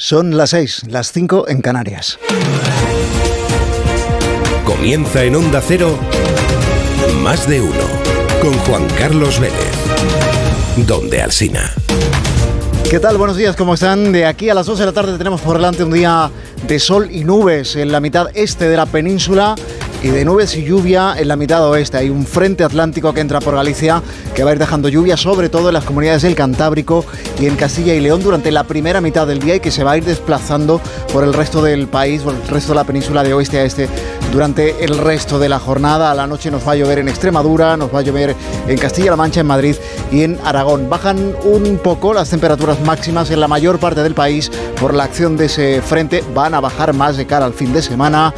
Son las 6, las 5 en Canarias. Comienza en Onda Cero, más de uno, con Juan Carlos Vélez, donde Alsina. ¿Qué tal? Buenos días, ¿cómo están? De aquí a las 12 de la tarde tenemos por delante un día de sol y nubes en la mitad este de la península y de nubes y lluvia en la mitad oeste. Hay un frente atlántico que entra por Galicia que va a ir dejando lluvia sobre todo en las comunidades del Cantábrico y en Castilla y León durante la primera mitad del día y que se va a ir desplazando por el resto del país, por el resto de la península de oeste a este durante el resto de la jornada. A la noche nos va a llover en Extremadura, nos va a llover en Castilla-La Mancha, en Madrid y en Aragón. Bajan un poco las temperaturas máximas en la mayor parte del país por la acción de ese frente. Van a bajar más de cara al fin de semana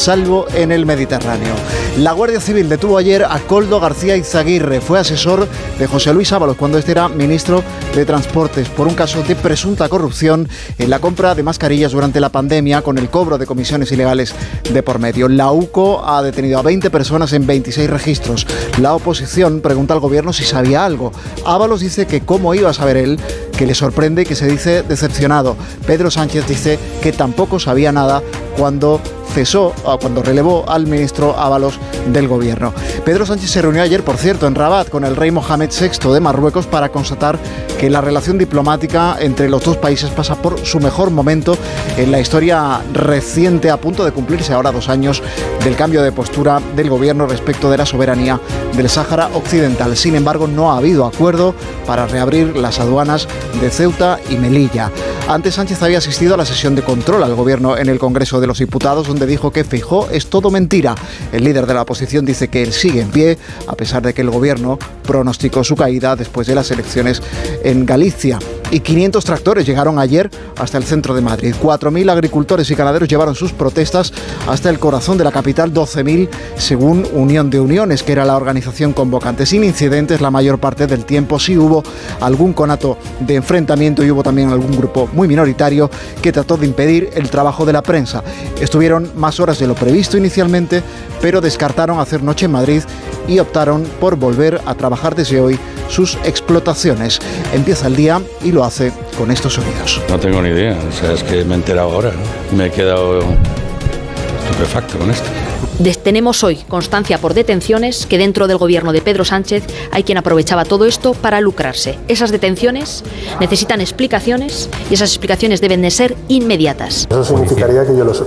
salvo en el Mediterráneo. La Guardia Civil detuvo ayer a Coldo García Izaguirre, fue asesor de José Luis Ábalos cuando este era ministro de Transportes por un caso de presunta corrupción en la compra de mascarillas durante la pandemia con el cobro de comisiones ilegales de por medio. La UCO ha detenido a 20 personas en 26 registros. La oposición pregunta al gobierno si sabía algo. Ábalos dice que cómo iba a saber él, que le sorprende y que se dice decepcionado. Pedro Sánchez dice que tampoco sabía nada cuando cesó cuando relevó al ministro Ábalos del gobierno. Pedro Sánchez se reunió ayer, por cierto, en Rabat con el rey Mohamed VI de Marruecos para constatar que la relación diplomática entre los dos países pasa por su mejor momento en la historia reciente, a punto de cumplirse ahora dos años del cambio de postura del gobierno respecto de la soberanía del Sáhara Occidental. Sin embargo, no ha habido acuerdo para reabrir las aduanas de Ceuta y Melilla. Antes Sánchez había asistido a la sesión de control al gobierno en el Congreso de los Diputados, donde dijo que Fijó es todo mentira. El líder de la oposición dice que él sigue en pie, a pesar de que el gobierno pronosticó su caída después de las elecciones en Galicia y 500 tractores llegaron ayer hasta el centro de Madrid. 4.000 agricultores y ganaderos llevaron sus protestas hasta el corazón de la capital, 12.000 según Unión de Uniones, que era la organización convocante. Sin incidentes la mayor parte del tiempo, sí hubo algún conato de enfrentamiento y hubo también algún grupo muy minoritario que trató de impedir el trabajo de la prensa. Estuvieron más horas de lo previsto inicialmente, pero descartaron hacer noche en Madrid y optaron por volver a trabajar desde hoy sus explotaciones. Empieza el día y lo hace con estos sonidos. No tengo ni idea, o sea, es que me he enterado ahora, me he quedado estupefacto con esto. Tenemos hoy constancia por detenciones que dentro del gobierno de Pedro Sánchez hay quien aprovechaba todo esto para lucrarse. Esas detenciones necesitan explicaciones y esas explicaciones deben de ser inmediatas. Eso significaría que yo lo, sé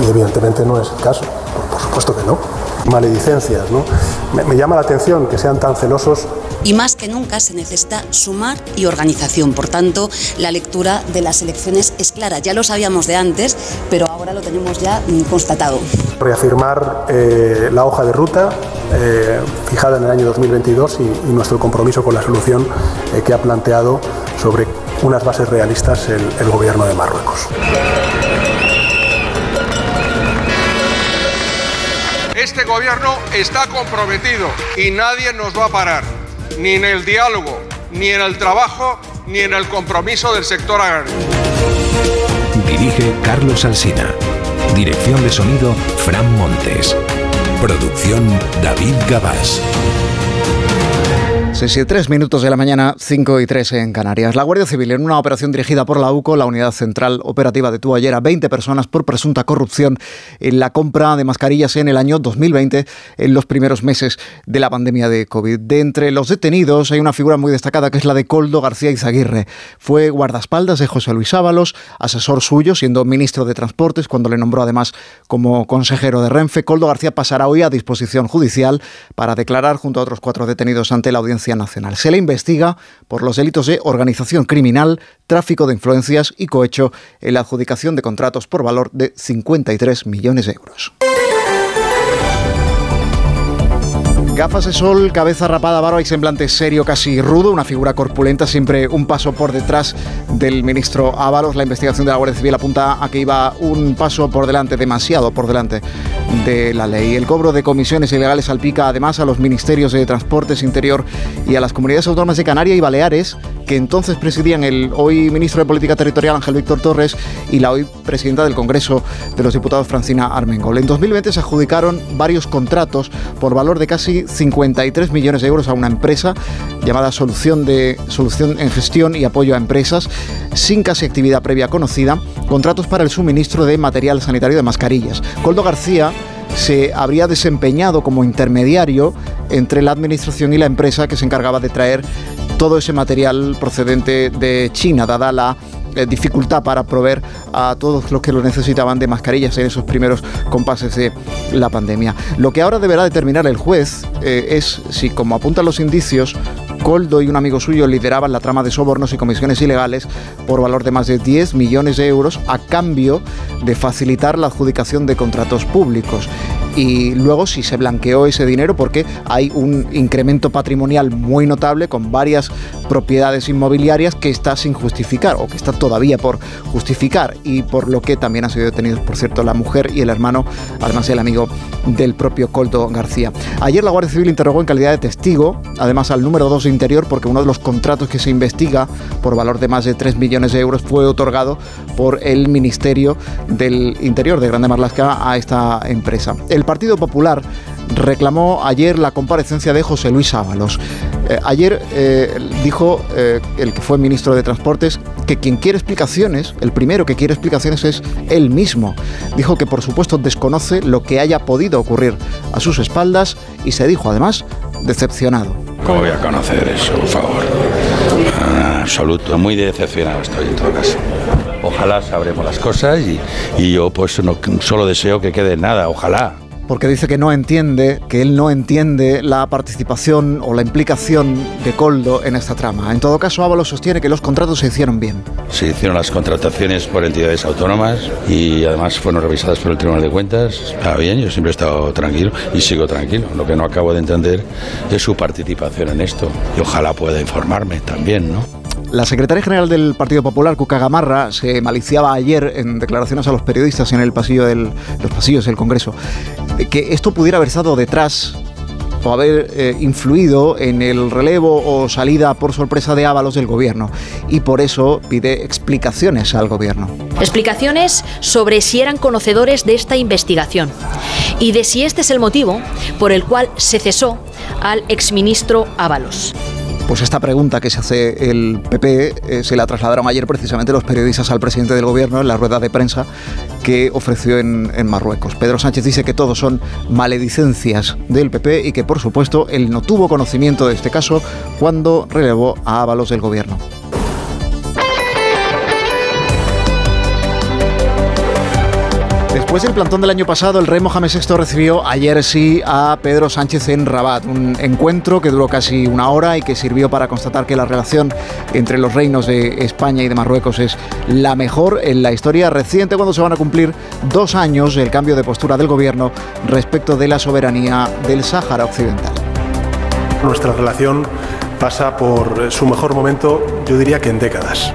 y evidentemente no es el caso. Por supuesto que no maledicencias. ¿no? Me, llama la atención que sean tan celosos. Y más que nunca se necesita sumar y organización. Por tanto, la lectura de las elecciones es clara. Ya lo sabíamos de antes, pero ahora lo tenemos ya mm, constatado. Reafirmar eh, la hoja de ruta eh, fijada en el año 2022 y, nuestro compromiso con la solución eh, que ha planteado sobre unas bases realistas el, el gobierno de Marruecos. Este gobierno está comprometido y nadie nos va a parar, ni en el diálogo, ni en el trabajo, ni en el compromiso del sector agrario. Dirige Carlos Alsina. Dirección de sonido, Fran Montes. Producción, David Gabás. 6 y 3 minutos de la mañana, 5 y 3 en Canarias. La Guardia Civil, en una operación dirigida por la UCO, la Unidad Central Operativa, detuvo ayer a 20 personas por presunta corrupción en la compra de mascarillas en el año 2020, en los primeros meses de la pandemia de COVID. De entre los detenidos hay una figura muy destacada que es la de Coldo García Izaguirre. Fue guardaespaldas de José Luis Ábalos, asesor suyo, siendo ministro de Transportes, cuando le nombró además como consejero de Renfe. Coldo García pasará hoy a disposición judicial para declarar junto a otros cuatro detenidos ante la audiencia Se le investiga por los delitos de organización criminal, tráfico de influencias y cohecho en la adjudicación de contratos por valor de 53 millones de euros. Gafas de sol, cabeza rapada, barba y semblante serio, casi rudo, una figura corpulenta, siempre un paso por detrás del ministro Ábalos. La investigación de la Guardia Civil apunta a que iba un paso por delante, demasiado por delante de la ley. El cobro de comisiones ilegales salpica además a los ministerios de Transportes Interior y a las comunidades autónomas de Canarias y Baleares, que entonces presidían el hoy ministro de Política Territorial Ángel Víctor Torres y la hoy presidenta del Congreso de los Diputados Francina Armengol. En 2020 se adjudicaron varios contratos por valor de casi casi 53 millones de euros a una empresa llamada Solución, de, Solución en Gestión y Apoyo a Empresas, sin casi actividad previa conocida, contratos para el suministro de material sanitario de mascarillas. Coldo García se habría desempeñado como intermediario entre la administración y la empresa que se encargaba de traer todo ese material procedente de China, dada la dificultad para proveer a todos los que lo necesitaban de mascarillas en esos primeros compases de la pandemia. Lo que ahora deberá determinar el juez eh, es si, como apuntan los indicios, Coldo y un amigo suyo lideraban la trama de sobornos y comisiones ilegales por valor de más de 10 millones de euros a cambio de facilitar la adjudicación de contratos públicos y luego si se blanqueó ese dinero porque hay un incremento patrimonial muy notable con varias propiedades inmobiliarias que está sin justificar o que está todavía por justificar y por lo que también han sido detenidos, por cierto, la mujer y el hermano, además el amigo del propio Coldo García. Ayer la Guardia Civil interrogó en calidad de testigo, además al número 2 de Interior, porque uno de los contratos que se investiga por valor de más de 3 millones de euros fue otorgado por el Ministerio del Interior de Grande Marlasca a esta empresa. El Partido Popular reclamó ayer la comparecencia de José Luis Ábalos. Eh, ayer eh, dijo eh, el que fue ministro de Transportes que quien quiere explicaciones, el primero que quiere explicaciones es él mismo. Dijo que por supuesto desconoce lo que haya podido ocurrir a sus espaldas y se dijo además decepcionado. ¿Cómo voy a conocer eso, por favor? Ah, absoluto, muy decepcionado estoy en todo caso. Ojalá sabremos las cosas y, yo pues no, solo deseo que quede nada, ojalá porque dice que no entiende, que él no entiende la participación o la implicación de Coldo en esta trama. En todo caso, Ábalos sostiene que los contratos se hicieron bien. Se hicieron las contrataciones por entidades autónomas y además fueron revisadas por el Tribunal de Cuentas. Está bien, yo siempre he estado tranquilo y sigo tranquilo. Lo que no acabo de entender es su participación en esto. Y ojalá pueda informarme también, ¿no? La secretaria general del Partido Popular, Cuca Gamarra, se maliciaba ayer en declaraciones a los periodistas en el pasillo del, los pasillos del Congreso que esto pudiera haber estado detrás o haber eh, influido en el relevo o salida por sorpresa de Ábalos del gobierno y por eso pide explicaciones al gobierno. Explicaciones sobre si eran conocedores de esta investigación y de si este es el motivo por el cual se cesó al exministro Ábalos. Pues esta pregunta que se hace el PP eh, se la trasladaron ayer precisamente los periodistas al presidente del gobierno en la rueda de prensa que ofreció en, en, Marruecos. Pedro Sánchez dice que todos son maledicencias del PP y que por supuesto él no tuvo conocimiento de este caso cuando relevó a Ábalos del gobierno. Después del plantón del año pasado, el rey Mohamed VI recibió ayer sí a Pedro Sánchez en Rabat, un encuentro que duró casi una hora y que sirvió para constatar que la relación entre los reinos de España y de Marruecos es la mejor en la historia reciente cuando se van a cumplir dos años del cambio de postura del gobierno respecto de la soberanía del Sáhara Occidental. Nuestra relación pasa por su mejor momento, yo diría que en décadas.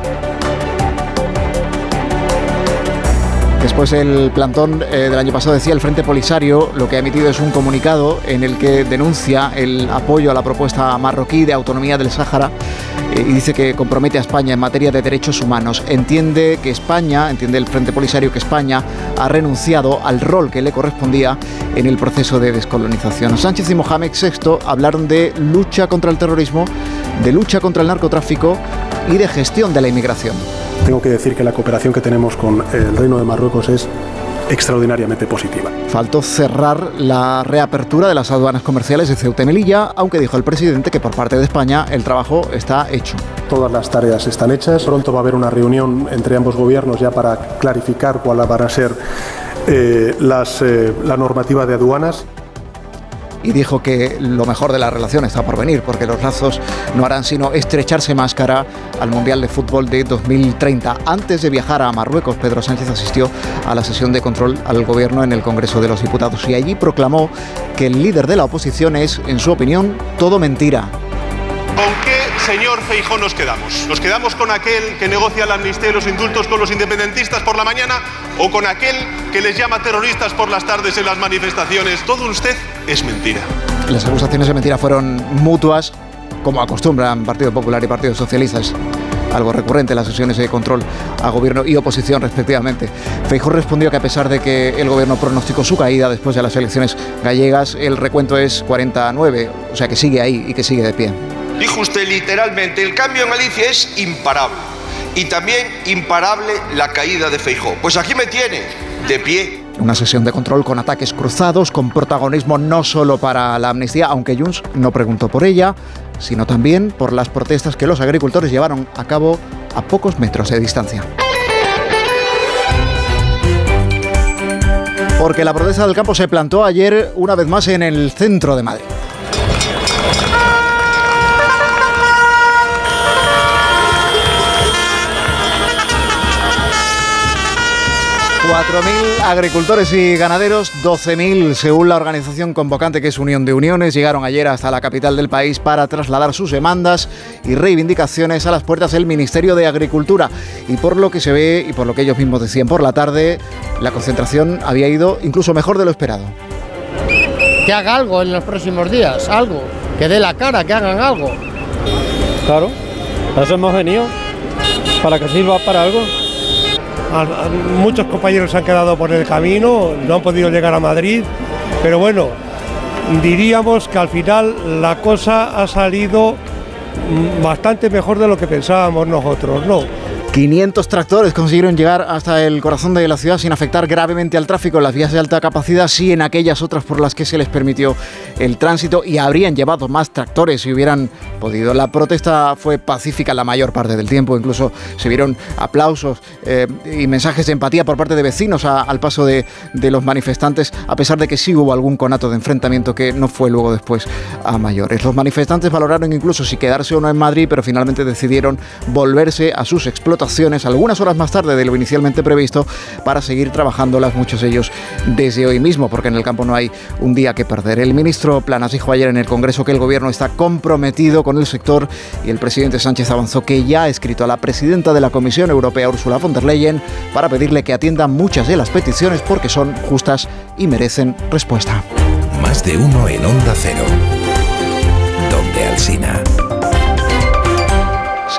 Después el plantón eh, del año pasado decía el Frente Polisario lo que ha emitido es un comunicado en el que denuncia el apoyo a la propuesta marroquí de autonomía del Sáhara eh, y dice que compromete a España en materia de derechos humanos. Entiende que España, entiende el Frente Polisario que España ha renunciado al rol que le correspondía en el proceso de descolonización. Sánchez y Mohamed VI hablaron de lucha contra el terrorismo, de lucha contra el narcotráfico y de gestión de la inmigración. Tengo que decir que la cooperación que tenemos con el Reino de Marruecos es extraordinariamente positiva. Faltó cerrar la reapertura de las aduanas comerciales de Ceuta y Melilla, aunque dijo el presidente que por parte de España el trabajo está hecho. Todas las tareas están hechas. Pronto va a haber una reunión entre ambos gobiernos ya para clarificar cuál va a ser eh, las, eh, la normativa de aduanas y dijo que lo mejor de la relación está por venir, porque los lazos no harán sino estrecharse más cara al Mundial de Fútbol de 2030. Antes de viajar a Marruecos, Pedro Sánchez asistió a la sesión de control al gobierno en el Congreso de los Diputados y allí proclamó que el líder de la oposición es, en su opinión, todo mentira. ¿Con qué señor Feijó nos quedamos? ¿Nos quedamos con aquel que negocia la amnistía y los indultos con los independentistas por la mañana o con aquel que les llama terroristas por las tardes en las manifestaciones? Todo usted es mentira. Las acusaciones de mentira fueron mutuas, como acostumbran Partido Popular y Partido Socialista. algo recurrente en las sesiones de control a gobierno y oposición respectivamente. Feijóo respondió que a pesar de que el gobierno pronosticó su caída después de las elecciones gallegas, el recuento es 49, o sea que sigue ahí y que sigue de pie. Dijo usted literalmente, el cambio en Galicia es imparable y también imparable la caída de Feijóo. Pues aquí me tiene, de pie. Una sesión de control con ataques cruzados, con protagonismo no solo para la amnistía, aunque Junts no preguntó por ella, sino también por las protestas que los agricultores llevaron a cabo a pocos metros de distancia. Porque la protesta del campo se plantó ayer una vez más en el centro de Madrid. 4.000 agricultores y ganaderos, 12.000 según la organización convocante que es Unión de Uniones, llegaron ayer hasta la capital del país para trasladar sus demandas y reivindicaciones a las puertas del Ministerio de Agricultura. Y por lo que se ve y por lo que ellos mismos decían por la tarde, la concentración había ido incluso mejor de lo esperado. Que haga algo en los próximos días, algo, que dé la cara, que hagan algo. Claro, a eso hemos venido, para que sirva para algo muchos compañeros se han quedado por el camino, no han podido llegar a Madrid, pero bueno, diríamos que al final la cosa ha salido mm, bastante mejor de lo que pensábamos nosotros, ¿no? 500 tractores consiguieron llegar hasta el corazón de la ciudad sin afectar gravemente al tráfico en las vías de alta capacidad, sí en aquellas otras por las que se les permitió el tránsito y habrían llevado más tractores si hubieran podido. La protesta fue pacífica la mayor parte del tiempo, incluso se vieron aplausos eh, y mensajes de empatía por parte de vecinos al paso de, de, los manifestantes, a pesar de que sí hubo algún conato de enfrentamiento que no fue luego después a mayores. Los manifestantes valoraron incluso si quedarse o no en Madrid, pero finalmente decidieron volverse a sus explotaciones algunas horas más tarde de lo inicialmente previsto para seguir trabajándolas muchos de ellos desde hoy mismo, porque en el campo no hay un día que perder. El ministro Planas dijo ayer en el Congreso que el gobierno está comprometido con el sector y el presidente Sánchez avanzó que ya ha escrito a la presidenta de la Comisión Europea, Ursula von der Leyen, para pedirle que atienda muchas de las peticiones porque son justas y merecen respuesta. Más de uno en Onda Cero. Donde Alcina.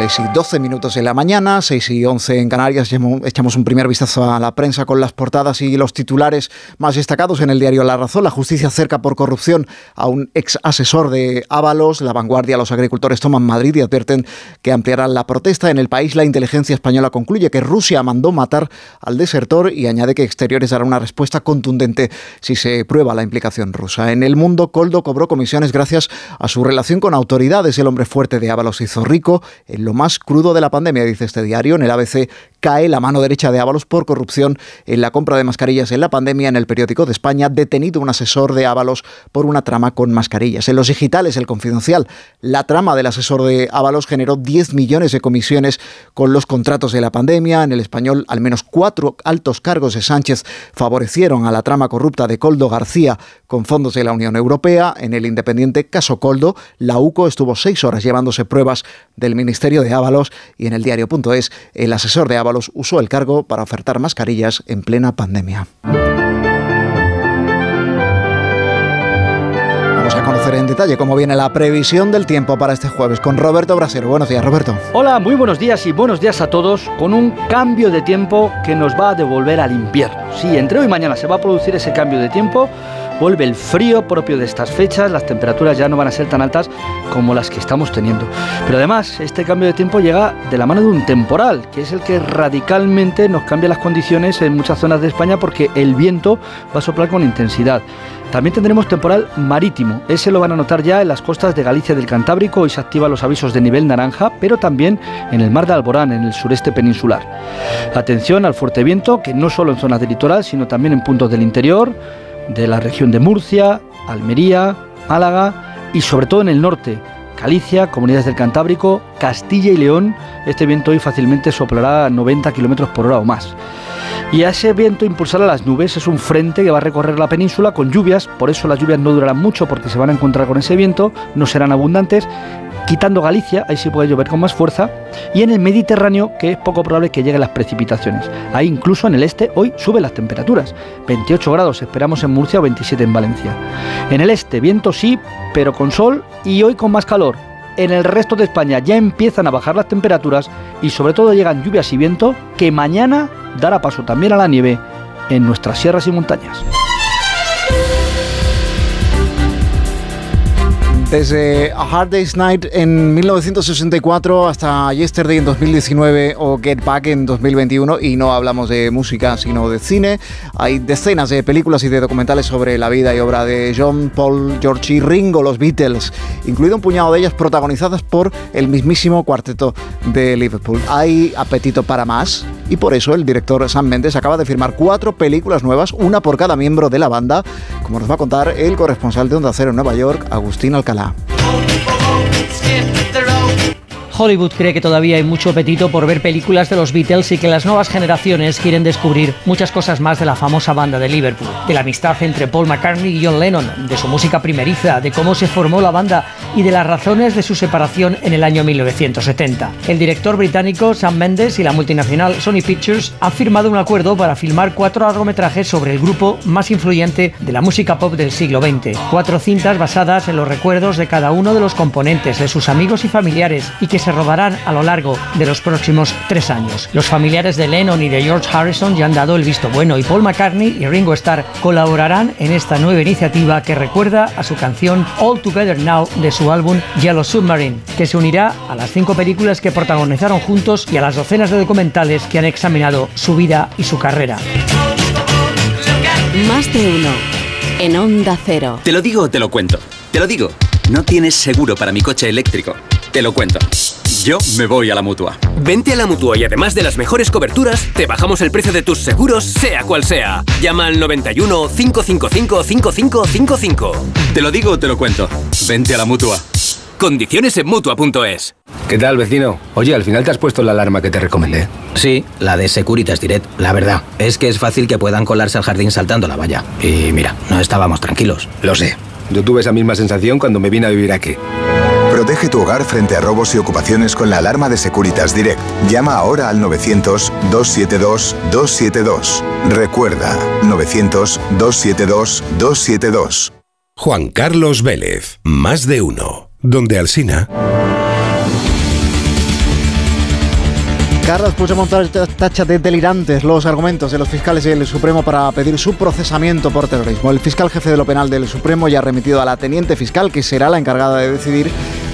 6 y 12 minutos en la mañana, 6 y 11 en Canarias. Echamos un primer vistazo a la prensa con las portadas y los titulares más destacados en el diario La Razón. La justicia cerca por corrupción a un ex asesor de Ábalos. La vanguardia, los agricultores toman Madrid y advierten que ampliarán la protesta. En el país, la inteligencia española concluye que Rusia mandó matar al desertor y añade que Exteriores dará una respuesta contundente si se prueba la implicación rusa. En el mundo, Coldo cobró comisiones gracias a su relación con autoridades. El hombre fuerte de Ábalos hizo rico lo más crudo de la pandemia, dice este diario. En el ABC cae la mano derecha de Ábalos por corrupción en la compra de mascarillas en la pandemia. En el periódico de España, detenido un asesor de Ábalos por una trama con mascarillas. En los digitales, el confidencial, la trama del asesor de Ábalos generó 10 millones de comisiones con los contratos de la pandemia. En el español, al menos cuatro altos cargos de Sánchez favorecieron a la trama corrupta de Coldo García con fondos de la Unión Europea. En el independiente caso Coldo, la UCO estuvo seis horas llevándose pruebas del Ministerio de Ábalos y en el diario.es el asesor de Ábalos usó el cargo para ofertar mascarillas en plena pandemia. Vamos a conocer en detalle cómo viene la previsión del tiempo para este jueves con Roberto Brasero. Buenos días, Roberto. Hola, muy buenos días y buenos días a todos con un cambio de tiempo que nos va a devolver al invierno. Sí, entre hoy y mañana se va a producir ese cambio de tiempo vuelve el frío propio de estas fechas, las temperaturas ya no van a ser tan altas como las que estamos teniendo. Pero además, este cambio de tiempo llega de la mano de un temporal, que es el que radicalmente nos cambia las condiciones en muchas zonas de España porque el viento va a soplar con intensidad. También tendremos temporal marítimo. Ese lo van a notar ya en las costas de Galicia del Cantábrico. Hoy se activan los avisos de nivel naranja, pero también en el mar de Alborán, en el sureste peninsular. Atención al fuerte viento, que no solo en zonas del litoral, sino también en puntos del interior de la región de Murcia, Almería, Málaga y sobre todo en el norte, Galicia, comunidades del Cantábrico, Castilla y León. Este viento hoy fácilmente soplará a 90 km por hora o más. Y a ese viento impulsará las nubes. Es un frente que va a recorrer la península con lluvias. Por eso las lluvias no durarán mucho porque se van a encontrar con ese viento. No serán abundantes quitando Galicia, ahí sí puede llover con más fuerza, y en el Mediterráneo, que es poco probable que lleguen las precipitaciones. Ahí incluso en el este hoy suben las temperaturas, 28 grados esperamos en Murcia o 27 en Valencia. En el este viento sí, pero con sol y hoy con más calor, En el resto de España ya empiezan a bajar las temperaturas y sobre todo llegan lluvias y viento que mañana dará paso también a la nieve en nuestras sierras y montañas. Desde A Hard Day's Night en 1964 hasta Yesterday en 2019 o Get Back en 2021 y no hablamos de música sino de cine. Hay decenas de películas y de documentales sobre la vida y obra de John, Paul, George y Ringo, los Beatles, incluido un puñado de ellas protagonizadas por el mismísimo cuarteto de Liverpool. Hay apetito para más y por eso el director Sam Mendes acaba de firmar cuatro películas nuevas, una por cada miembro de la banda, como nos va a contar el corresponsal de Onda Cero en Nueva York, Agustín Alcalá. Canadá. Hollywood cree que todavía hay mucho apetito por ver películas de los Beatles y que las nuevas generaciones quieren descubrir muchas cosas más de la famosa banda de Liverpool, de la amistad entre Paul McCartney y John Lennon, de su música primeriza, de cómo se formó la banda y de las razones de su separación en el año 1970. El director británico Sam Mendes y la multinacional Sony Pictures han firmado un acuerdo para filmar cuatro largometrajes sobre el grupo más influyente de la música pop del siglo XX. Cuatro cintas basadas en los recuerdos de cada uno de los componentes, de sus amigos y familiares, y que se rodarán a lo largo de los próximos tres años. Los familiares de Lennon y de George Harrison ya han dado el visto bueno y Paul McCartney y Ringo Starr colaborarán en esta nueva iniciativa que recuerda a su canción All Together Now de su álbum Yellow Submarine, que se unirá a las cinco películas que protagonizaron juntos y a las docenas de documentales que han examinado su vida y su carrera. Más de uno en Onda Cero. Te lo digo o te lo cuento. Te lo digo. No tienes seguro para mi coche eléctrico. Te lo cuento. Yo me voy a la mutua. Vente a la mutua y además de las mejores coberturas, te bajamos el precio de tus seguros, sea cual sea. Llama al 91 555 5555. Te lo digo o te lo cuento. Vente a la mutua. Condiciones en mutua.es. ¿Qué tal, vecino? Oye, al final te has puesto la alarma que te recomendé. Sí, la de Securitas Direct. La verdad, es que es fácil que puedan colarse al jardín saltando la valla. Y mira, no estábamos tranquilos. Lo sé. Yo tuve esa misma sensación cuando me vine a vivir aquí. Protege tu hogar frente a robos y ocupaciones con la alarma de Securitas Direct. Llama ahora al 900-272-272. Recuerda, 900-272-272. Juan Carlos Vélez, más de uno. Donde Alsina. Carlos Puigdemont tacha de delirantes los argumentos de los fiscales del Supremo para pedir su procesamiento por terrorismo. El fiscal jefe de lo penal del Supremo ya ha remitido a la teniente fiscal, que será la encargada de decidir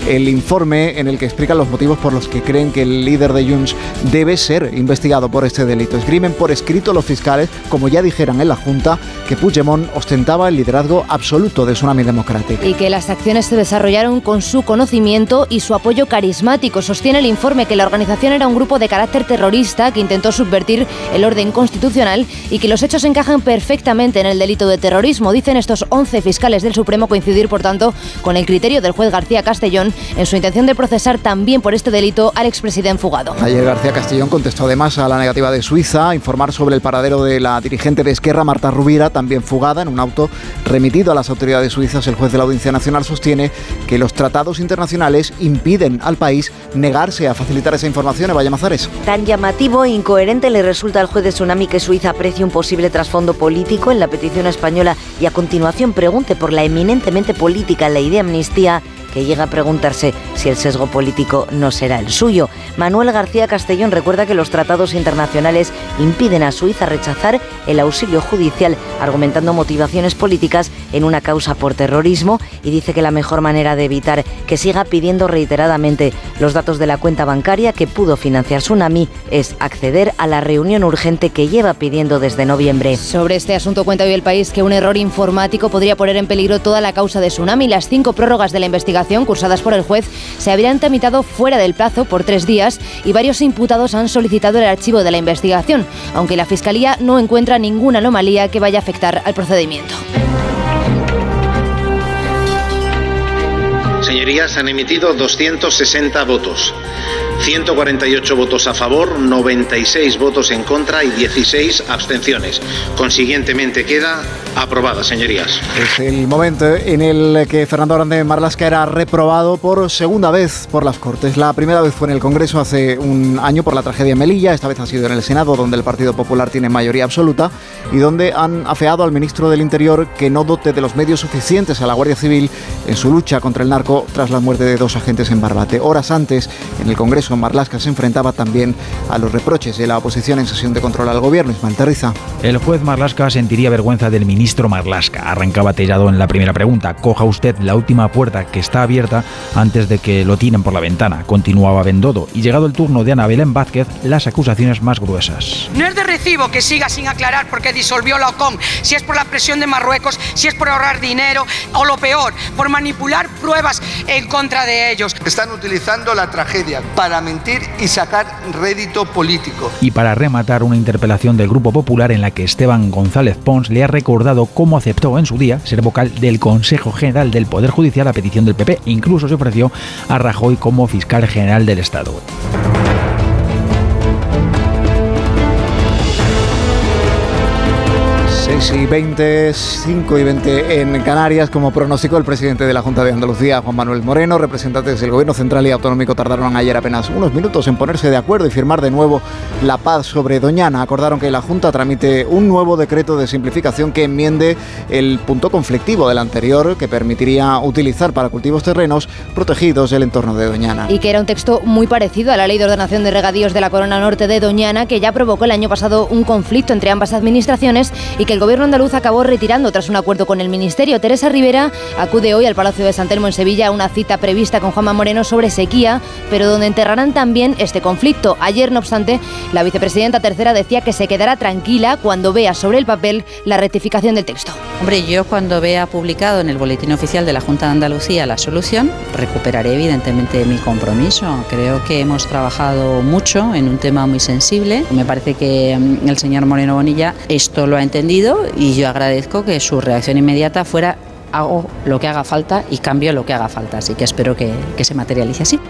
el informe en el que explican los motivos por los que creen que el líder de Junts debe ser investigado por este delito. Escriben por escrito los fiscales, como ya dijeran en la Junta, que Puigdemont ostentaba el liderazgo absoluto de Tsunami Democratic. Y que las acciones se desarrollaron con su conocimiento y su apoyo carismático. Sostiene el informe que la organización era un grupo de carácter terrorista que intentó subvertir el orden constitucional y que los hechos encajan perfectamente en el delito de terrorismo. Dicen estos 11 fiscales del Supremo coincidir, por tanto, con el criterio del juez García Castellón en su intención de procesar también por este delito al expresidente fugado. Ayer García Castellón contestó además a la negativa de Suiza a informar sobre el paradero de la dirigente de Esquerra, Marta Rubira, también fugada en un auto remitido a las autoridades suizas. El juez de la Audiencia Nacional sostiene que los tratados internacionales impiden al país negarse a facilitar esa información. Eva Llamazares. Tan llamativo e incoherente le resulta al juez de Tsunami que Suiza aprecie un posible trasfondo político en la petición española y a continuación pregunte por la eminentemente política ley de amnistía que llega a preguntarse si el sesgo político no será el suyo. Manuel García Castellón recuerda que los tratados internacionales impiden a Suiza rechazar el auxilio judicial, argumentando motivaciones políticas en una causa por terrorismo y dice que la mejor manera de evitar que siga pidiendo reiteradamente los datos de la cuenta bancaria que pudo financiar Tsunami es acceder a la reunión urgente que lleva pidiendo desde noviembre. Sobre este asunto cuenta hoy el país que un error informático podría poner en peligro toda la causa de Tsunami. Las cinco prórrogas de la investigación cursadas por el juez se habrían tramitado fuera del plazo por tres días y varios imputados han solicitado el archivo de la investigación, aunque la Fiscalía no encuentra ninguna anomalía que vaya a afectar al procedimiento. Señorías, han emitido 260 votos. 148 votos a favor, 96 votos en contra y 16 abstenciones. Consiguientemente queda Aprobada, señorías. Es el momento en el que Fernando Grande Marlasca era reprobado por segunda vez por las Cortes. La primera vez fue en el Congreso hace un año por la tragedia en Melilla, esta vez ha sido en el Senado, donde el Partido Popular tiene mayoría absoluta y donde han afeado al ministro del Interior que no dote de los medios suficientes a la Guardia Civil en su lucha contra el narco tras la muerte de dos agentes en Barbate. Horas antes, en el Congreso, Marlasca se enfrentaba también a los reproches de la oposición en sesión de control al gobierno. Ismael Terriza. El juez Marlasca sentiría vergüenza del ministro Marlasca. Arrancaba tellado en la primera pregunta. Coja usted la última puerta que está abierta antes de que lo tiren por la ventana. Continuaba Bendodo y llegado el turno de Ana Belén Vázquez, las acusaciones más gruesas. No es de recibo que siga sin aclarar por qué disolvió la OCOM, si es por la presión de Marruecos, si es por ahorrar dinero o lo peor, por manipular pruebas en contra de ellos. Están utilizando la tragedia para mentir y sacar rédito político. Y para rematar una interpelación del Grupo Popular en la que Esteban González Pons le ha recordado cómo aceptó en su día ser vocal del Consejo General del Poder Judicial a petición del PP. Incluso se ofreció a Rajoy como fiscal general del Estado. 6 y 20, 5 y 20 en Canarias, como pronosticó el presidente de la Junta de Andalucía, Juan Manuel Moreno. Representantes del Gobierno Central y Autonómico tardaron ayer apenas unos minutos en ponerse de acuerdo y firmar de nuevo la paz sobre Doñana. Acordaron que la Junta tramite un nuevo decreto de simplificación que enmiende el punto conflictivo del anterior, que permitiría utilizar para cultivos terrenos protegidos el entorno de Doñana. Y que era un texto muy parecido a la Ley de Ordenación de Regadíos de la Corona Norte de Doñana, que ya provocó el año pasado un conflicto entre ambas administraciones y que el gobierno andaluz acabó retirando tras un acuerdo con el Ministerio. Teresa Rivera acude hoy al Palacio de San Telmo en Sevilla a una cita prevista con Juanma Moreno sobre sequía, pero donde enterrarán también este conflicto. Ayer, no obstante, la vicepresidenta tercera decía que se quedará tranquila cuando vea sobre el papel la rectificación del texto. Hombre, yo cuando vea publicado en el Boletín Oficial de la Junta de Andalucía la solución, recuperaré evidentemente mi compromiso. Creo que hemos trabajado mucho en un tema muy sensible. Me parece que mm, el señor Moreno Bonilla esto lo ha entendido y yo agradezco que su reacción inmediata fuera hago lo que haga falta y cambio lo que haga falta. Así que espero que, que se materialice así.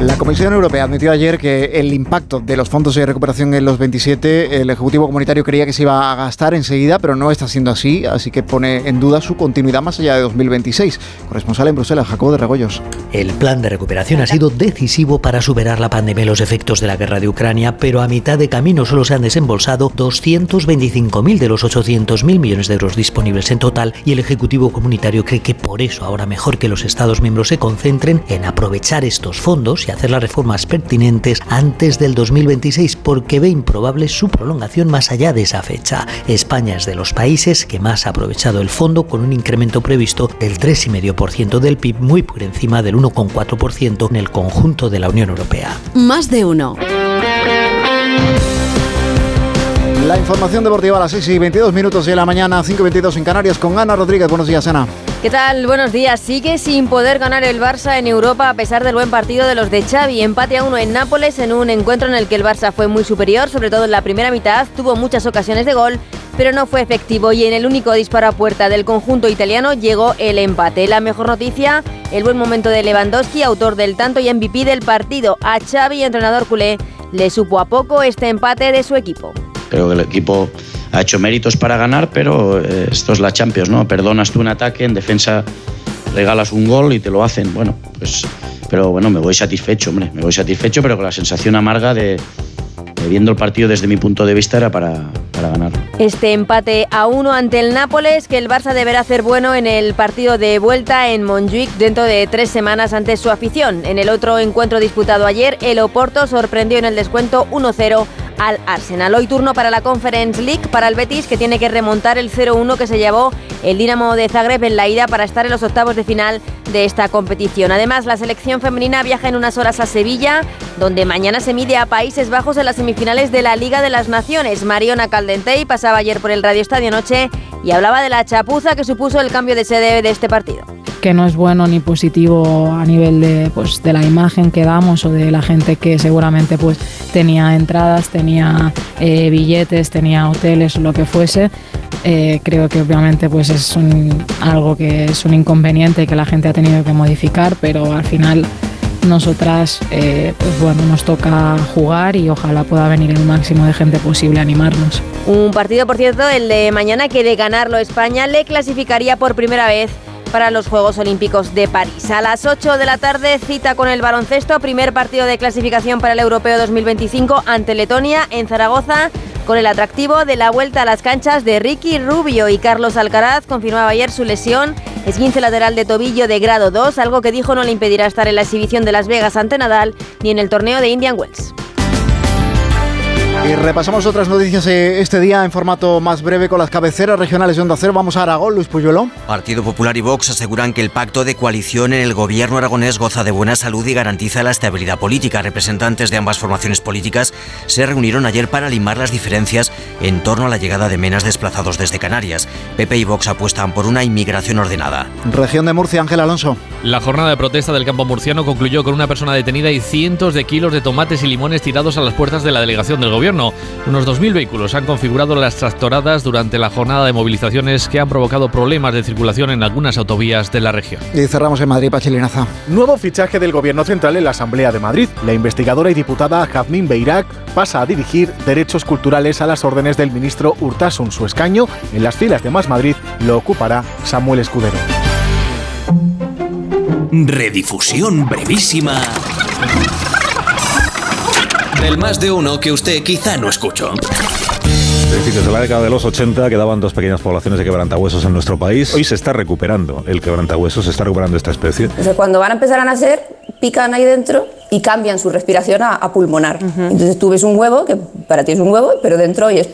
La Comisión Europea admitió ayer que el impacto de los fondos de recuperación en los 27, el Ejecutivo Comunitario creía que se iba a gastar enseguida, pero no está siendo así, así que pone en duda su continuidad más allá de 2026. Corresponsal en Bruselas, Jacobo de Regoyos. El plan de recuperación ha sido decisivo para superar la pandemia y los efectos de la guerra de Ucrania, pero a mitad de camino solo se han desembolsado 225.000 de los 800.000 millones de euros disponibles en total y el Ejecutivo Comunitario cree que por eso ahora mejor que los Estados miembros se concentren en aprovechar estos fondos y hacer las reformas pertinentes antes del 2026 porque ve improbable su prolongación más allá de esa fecha. España es de los países que más ha aprovechado el fondo con un incremento previsto del 3,5% del PIB muy por encima del 1,4% en el conjunto de la Unión Europea. Más de uno. La información deportiva a las 6 y 22 minutos de la mañana, 5 y 22 en Canarias, con Ana Rodríguez. Buenos días, Ana. ¿Qué tal? Buenos días. Sigue sin poder ganar el Barça en Europa a pesar del buen partido de los de Xavi. Empate a uno en Nápoles en un encuentro en el que el Barça fue muy superior, sobre todo en la primera mitad. Tuvo muchas ocasiones de gol, pero no fue efectivo y en el único disparo a puerta del conjunto italiano llegó el empate. La mejor noticia, el buen momento de Lewandowski, autor del tanto y MVP del partido. A Xavi, entrenador culé, le supo a poco este empate de su equipo. Creo que el equipo ha hecho méritos para ganar, pero eh, esto es la Champions, ¿no? Perdonas tú un ataque, en defensa regalas un gol y te lo hacen. Bueno, pues, pero bueno, me voy satisfecho, hombre, me voy satisfecho, pero con la sensación amarga de, de viendo el partido desde mi punto de vista era para, Este empate a uno ante el Nápoles, que el Barça deberá hacer bueno en el partido de vuelta en Montjuic dentro de tres semanas ante su afición. En el otro encuentro disputado ayer, el Oporto sorprendió en el descuento 1-0 al Arsenal. Hoy turno para la Conference League para el Betis que tiene que remontar el 0-1 que se llevó el Dinamo de Zagreb en la ida para estar en los octavos de final de esta competición. Además, la selección femenina viaja en unas horas a Sevilla, donde mañana se mide a Países Bajos en las semifinales de la Liga de las Naciones. Mariona Caldentey pasaba ayer por el Radio Estadio Noche y hablaba de la chapuza que supuso el cambio de sede de este partido que no es bueno ni positivo a nivel de, pues, de la imagen que damos o de la gente que seguramente pues, tenía entradas, tenía eh, billetes, tenía hoteles o lo que fuese. Eh, creo que obviamente pues, es un, algo que es un inconveniente que la gente ha tenido que modificar, pero al final nosotras, eh, pues bueno, nos toca jugar y ojalá pueda venir el máximo de gente posible a animarnos. Un partido, por cierto, el de mañana, que de ganarlo España le clasificaría por primera vez para los Juegos Olímpicos de París. A las 8 de la tarde, cita con el baloncesto, primer partido de clasificación para el Europeo 2025 ante Letonia en Zaragoza, con el atractivo de la vuelta a las canchas de Ricky Rubio y Carlos Alcaraz confirmaba ayer su lesión, esguince lateral de tobillo de grado 2, algo que dijo no le impedirá estar en la exhibición de Las Vegas ante Nadal ni en el torneo de Indian Wells. Y repasamos otras noticias eh, este día en formato más breve con las cabeceras regionales de Onda Cero. Vamos a Aragón, Luis Puyuelo. Partido Popular y Vox aseguran que el pacto de coalición en el gobierno aragonés goza de buena salud y garantiza la estabilidad política. Representantes de ambas formaciones políticas se reunieron ayer para limar las diferencias en torno a la llegada de menas desplazados desde Canarias. PP y Vox apuestan por una inmigración ordenada. Región de Murcia, Ángel Alonso. La jornada de protesta del campo murciano concluyó con una persona detenida y cientos de kilos de tomates y limones tirados a las puertas de la delegación del gobierno. Unos 2.000 vehículos han configurado las tractoradas durante la jornada de movilizaciones que han provocado problemas de circulación en algunas autovías de la región. Y cerramos en Madrid, Pachilinaza. Nuevo fichaje del Gobierno Central en la Asamblea de Madrid. La investigadora y diputada Jazmín Beirac pasa a dirigir derechos culturales a las órdenes del ministro Urtasun. Su escaño en las filas de Más Madrid lo ocupará Samuel Escudero. Redifusión brevísima del más de uno que usted quizá no escuchó. Es decir, desde la década de los 80 quedaban dos pequeñas poblaciones de quebrantahuesos en nuestro país. Hoy se está recuperando el quebrantahuesos, se está recuperando esta especie. Entonces, cuando van a empezar a nacer, pican ahí dentro y cambian su respiración a, a pulmonar. Entonces tú ves un huevo, que para ti es un huevo, pero dentro y es...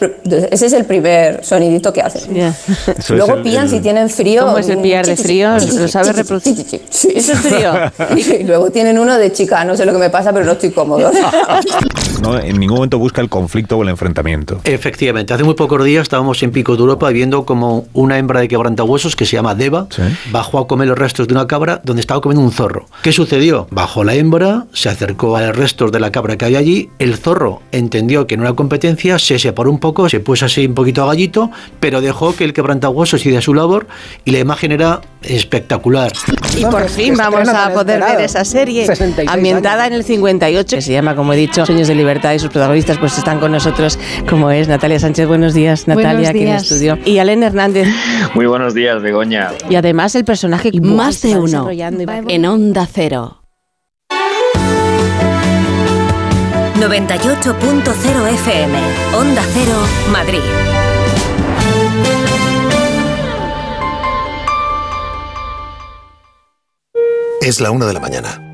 Entonces, ese es el primer sonidito que hacen. Eso Luego pillan el- si tienen frío. ¿Cómo es el pillar de frío? ¿Lo sabe reproducir? Sí. ¿Eso es frío? Y luego tienen uno de chica, no sé lo que me pasa, pero no estoy cómodo. No, en ningún momento busca el conflicto o el enfrentamiento. Efectivamente, hace muy pocos días estábamos en Pico de Europa viendo como una hembra de quebrantahuesos que se llama Deva bajó a comer los restos de una cabra donde estaba comiendo un zorro. ¿Qué sucedió? Bajó la hembra, se acercó a los restos de la cabra que había allí, el zorro entendió que no era competencia, se separó un poco, se puso así un poquito a gallito, pero dejó que el quebrantahuesos hiciera su labor y la imagen era espectacular. Y por fin vamos a poder ver esa serie 66 ambientada en el 58, que se llama, como he dicho, Sueños de Libertad y sus protagonistas pues están con nosotros, como es Natalia Sánchez. Buenos días, Natalia, Buenos aquí en el días. estudio. Y Alen Hernández. Muy buenos días, Begoña. Y además el personaje Más de uno. En Onda Cero. 98.0 FM, Onda Cero, Madrid. Es la una de la mañana.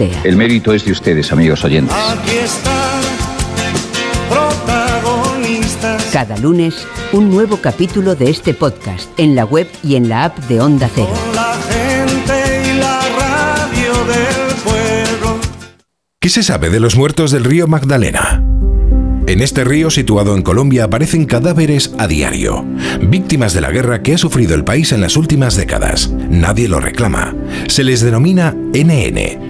El mérito es de ustedes, amigos oyentes. Aquí están protagonistas. Cada lunes, un nuevo capítulo de este podcast en la web y en la app de Onda Cero. La gente y la radio del pueblo. ¿Qué se sabe de los muertos del río Magdalena? En este río situado en Colombia aparecen cadáveres a diario, víctimas de la guerra que ha sufrido el país en las últimas décadas. Nadie lo reclama. Se les denomina NN,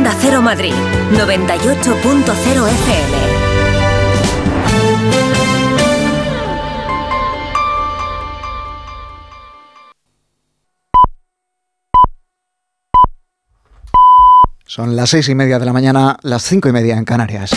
Onda Cero Madrid, 98.0 FM. Son las seis y media de la mañana, las cinco y media en Canarias.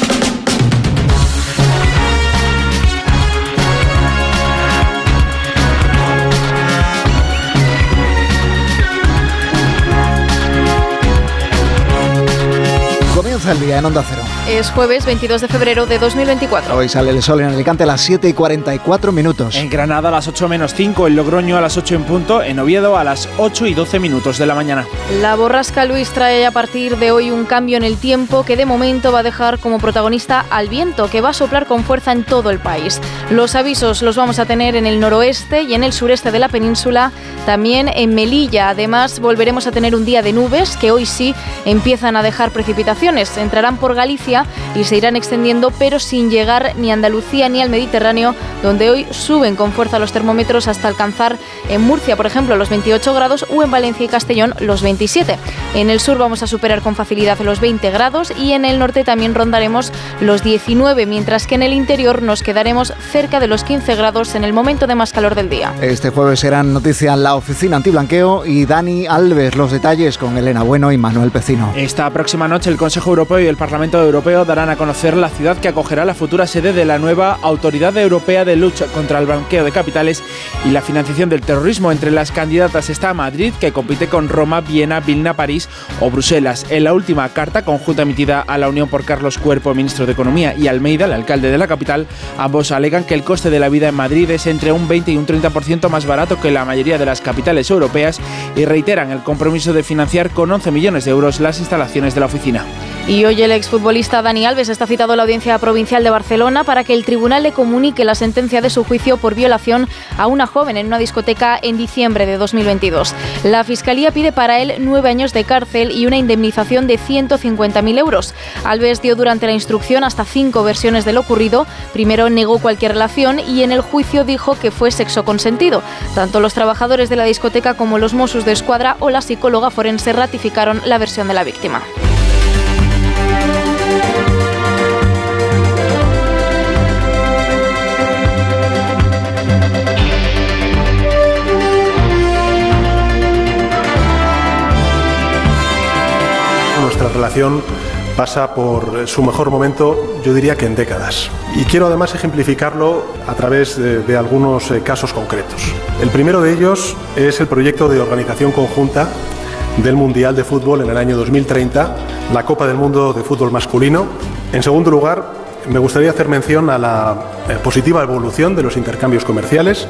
El día en Onda Cero. Es jueves 22 de febrero de 2024. Hoy sale el sol en Alicante a las 7 y 44 minutos. En Granada a las 8 menos 5, en Logroño a las 8 en punto, en Oviedo a las 8 y 12 minutos de la mañana. La borrasca Luis trae a partir de hoy un cambio en el tiempo que de momento va a dejar como protagonista al viento, que va a soplar con fuerza en todo el país. Los avisos los vamos a tener en el noroeste y en el sureste de la península, también en Melilla. Además, volveremos a tener un día de nubes que hoy sí empiezan a dejar precipitaciones. Entrarán por Galicia y se irán extendiendo, pero sin llegar ni a Andalucía ni al Mediterráneo, donde hoy suben con fuerza los termómetros hasta alcanzar en Murcia, por ejemplo, los 28 grados o en Valencia y Castellón los 27. En el sur vamos a superar con facilidad los 20 grados y en el norte también rondaremos los 19, mientras que en el interior nos quedaremos cerca de los 15 grados en el momento de más calor del día. Este jueves serán noticia la oficina antiblanqueo y Dani Alves. Los detalles con Elena Bueno y Manuel Pecino. Esta próxima noche el Consejo Europeo y el Parlamento Darán a conocer la ciudad que acogerá la futura sede de la nueva Autoridad Europea de Lucha contra el Blanqueo de Capitales y la financiación del terrorismo. Entre las candidatas está Madrid, que compite con Roma, Viena, Vilna, París o Bruselas. En la última carta conjunta emitida a la Unión por Carlos Cuerpo, ministro de Economía, y Almeida, el alcalde de la capital, ambos alegan que el coste de la vida en Madrid es entre un 20 y un 30% más barato que la mayoría de las capitales europeas y reiteran el compromiso de financiar con 11 millones de euros las instalaciones de la oficina. Y hoy el exfutbolista Dani Alves está citado a la Audiencia Provincial de Barcelona para que el tribunal le comunique la sentencia de su juicio por violación a una joven en una discoteca en diciembre de 2022. La Fiscalía pide para él nueve años de cárcel y una indemnización de 150.000 euros. Alves dio durante la instrucción hasta cinco versiones de lo ocurrido. Primero negó cualquier relación y en el juicio dijo que fue sexo consentido. Tanto los trabajadores de la discoteca como los Mossos de Escuadra o la psicóloga forense ratificaron la versión de la víctima. Relación pasa por su mejor momento, yo diría que en décadas. Y quiero además ejemplificarlo a través de, de, algunos eh, casos concretos. El primero de ellos es el proyecto de organización conjunta del Mundial de Fútbol en el año 2030, la Copa del Mundo de Fútbol Masculino. En segundo lugar, me gustaría hacer mención a la eh, positiva evolución de los intercambios comerciales,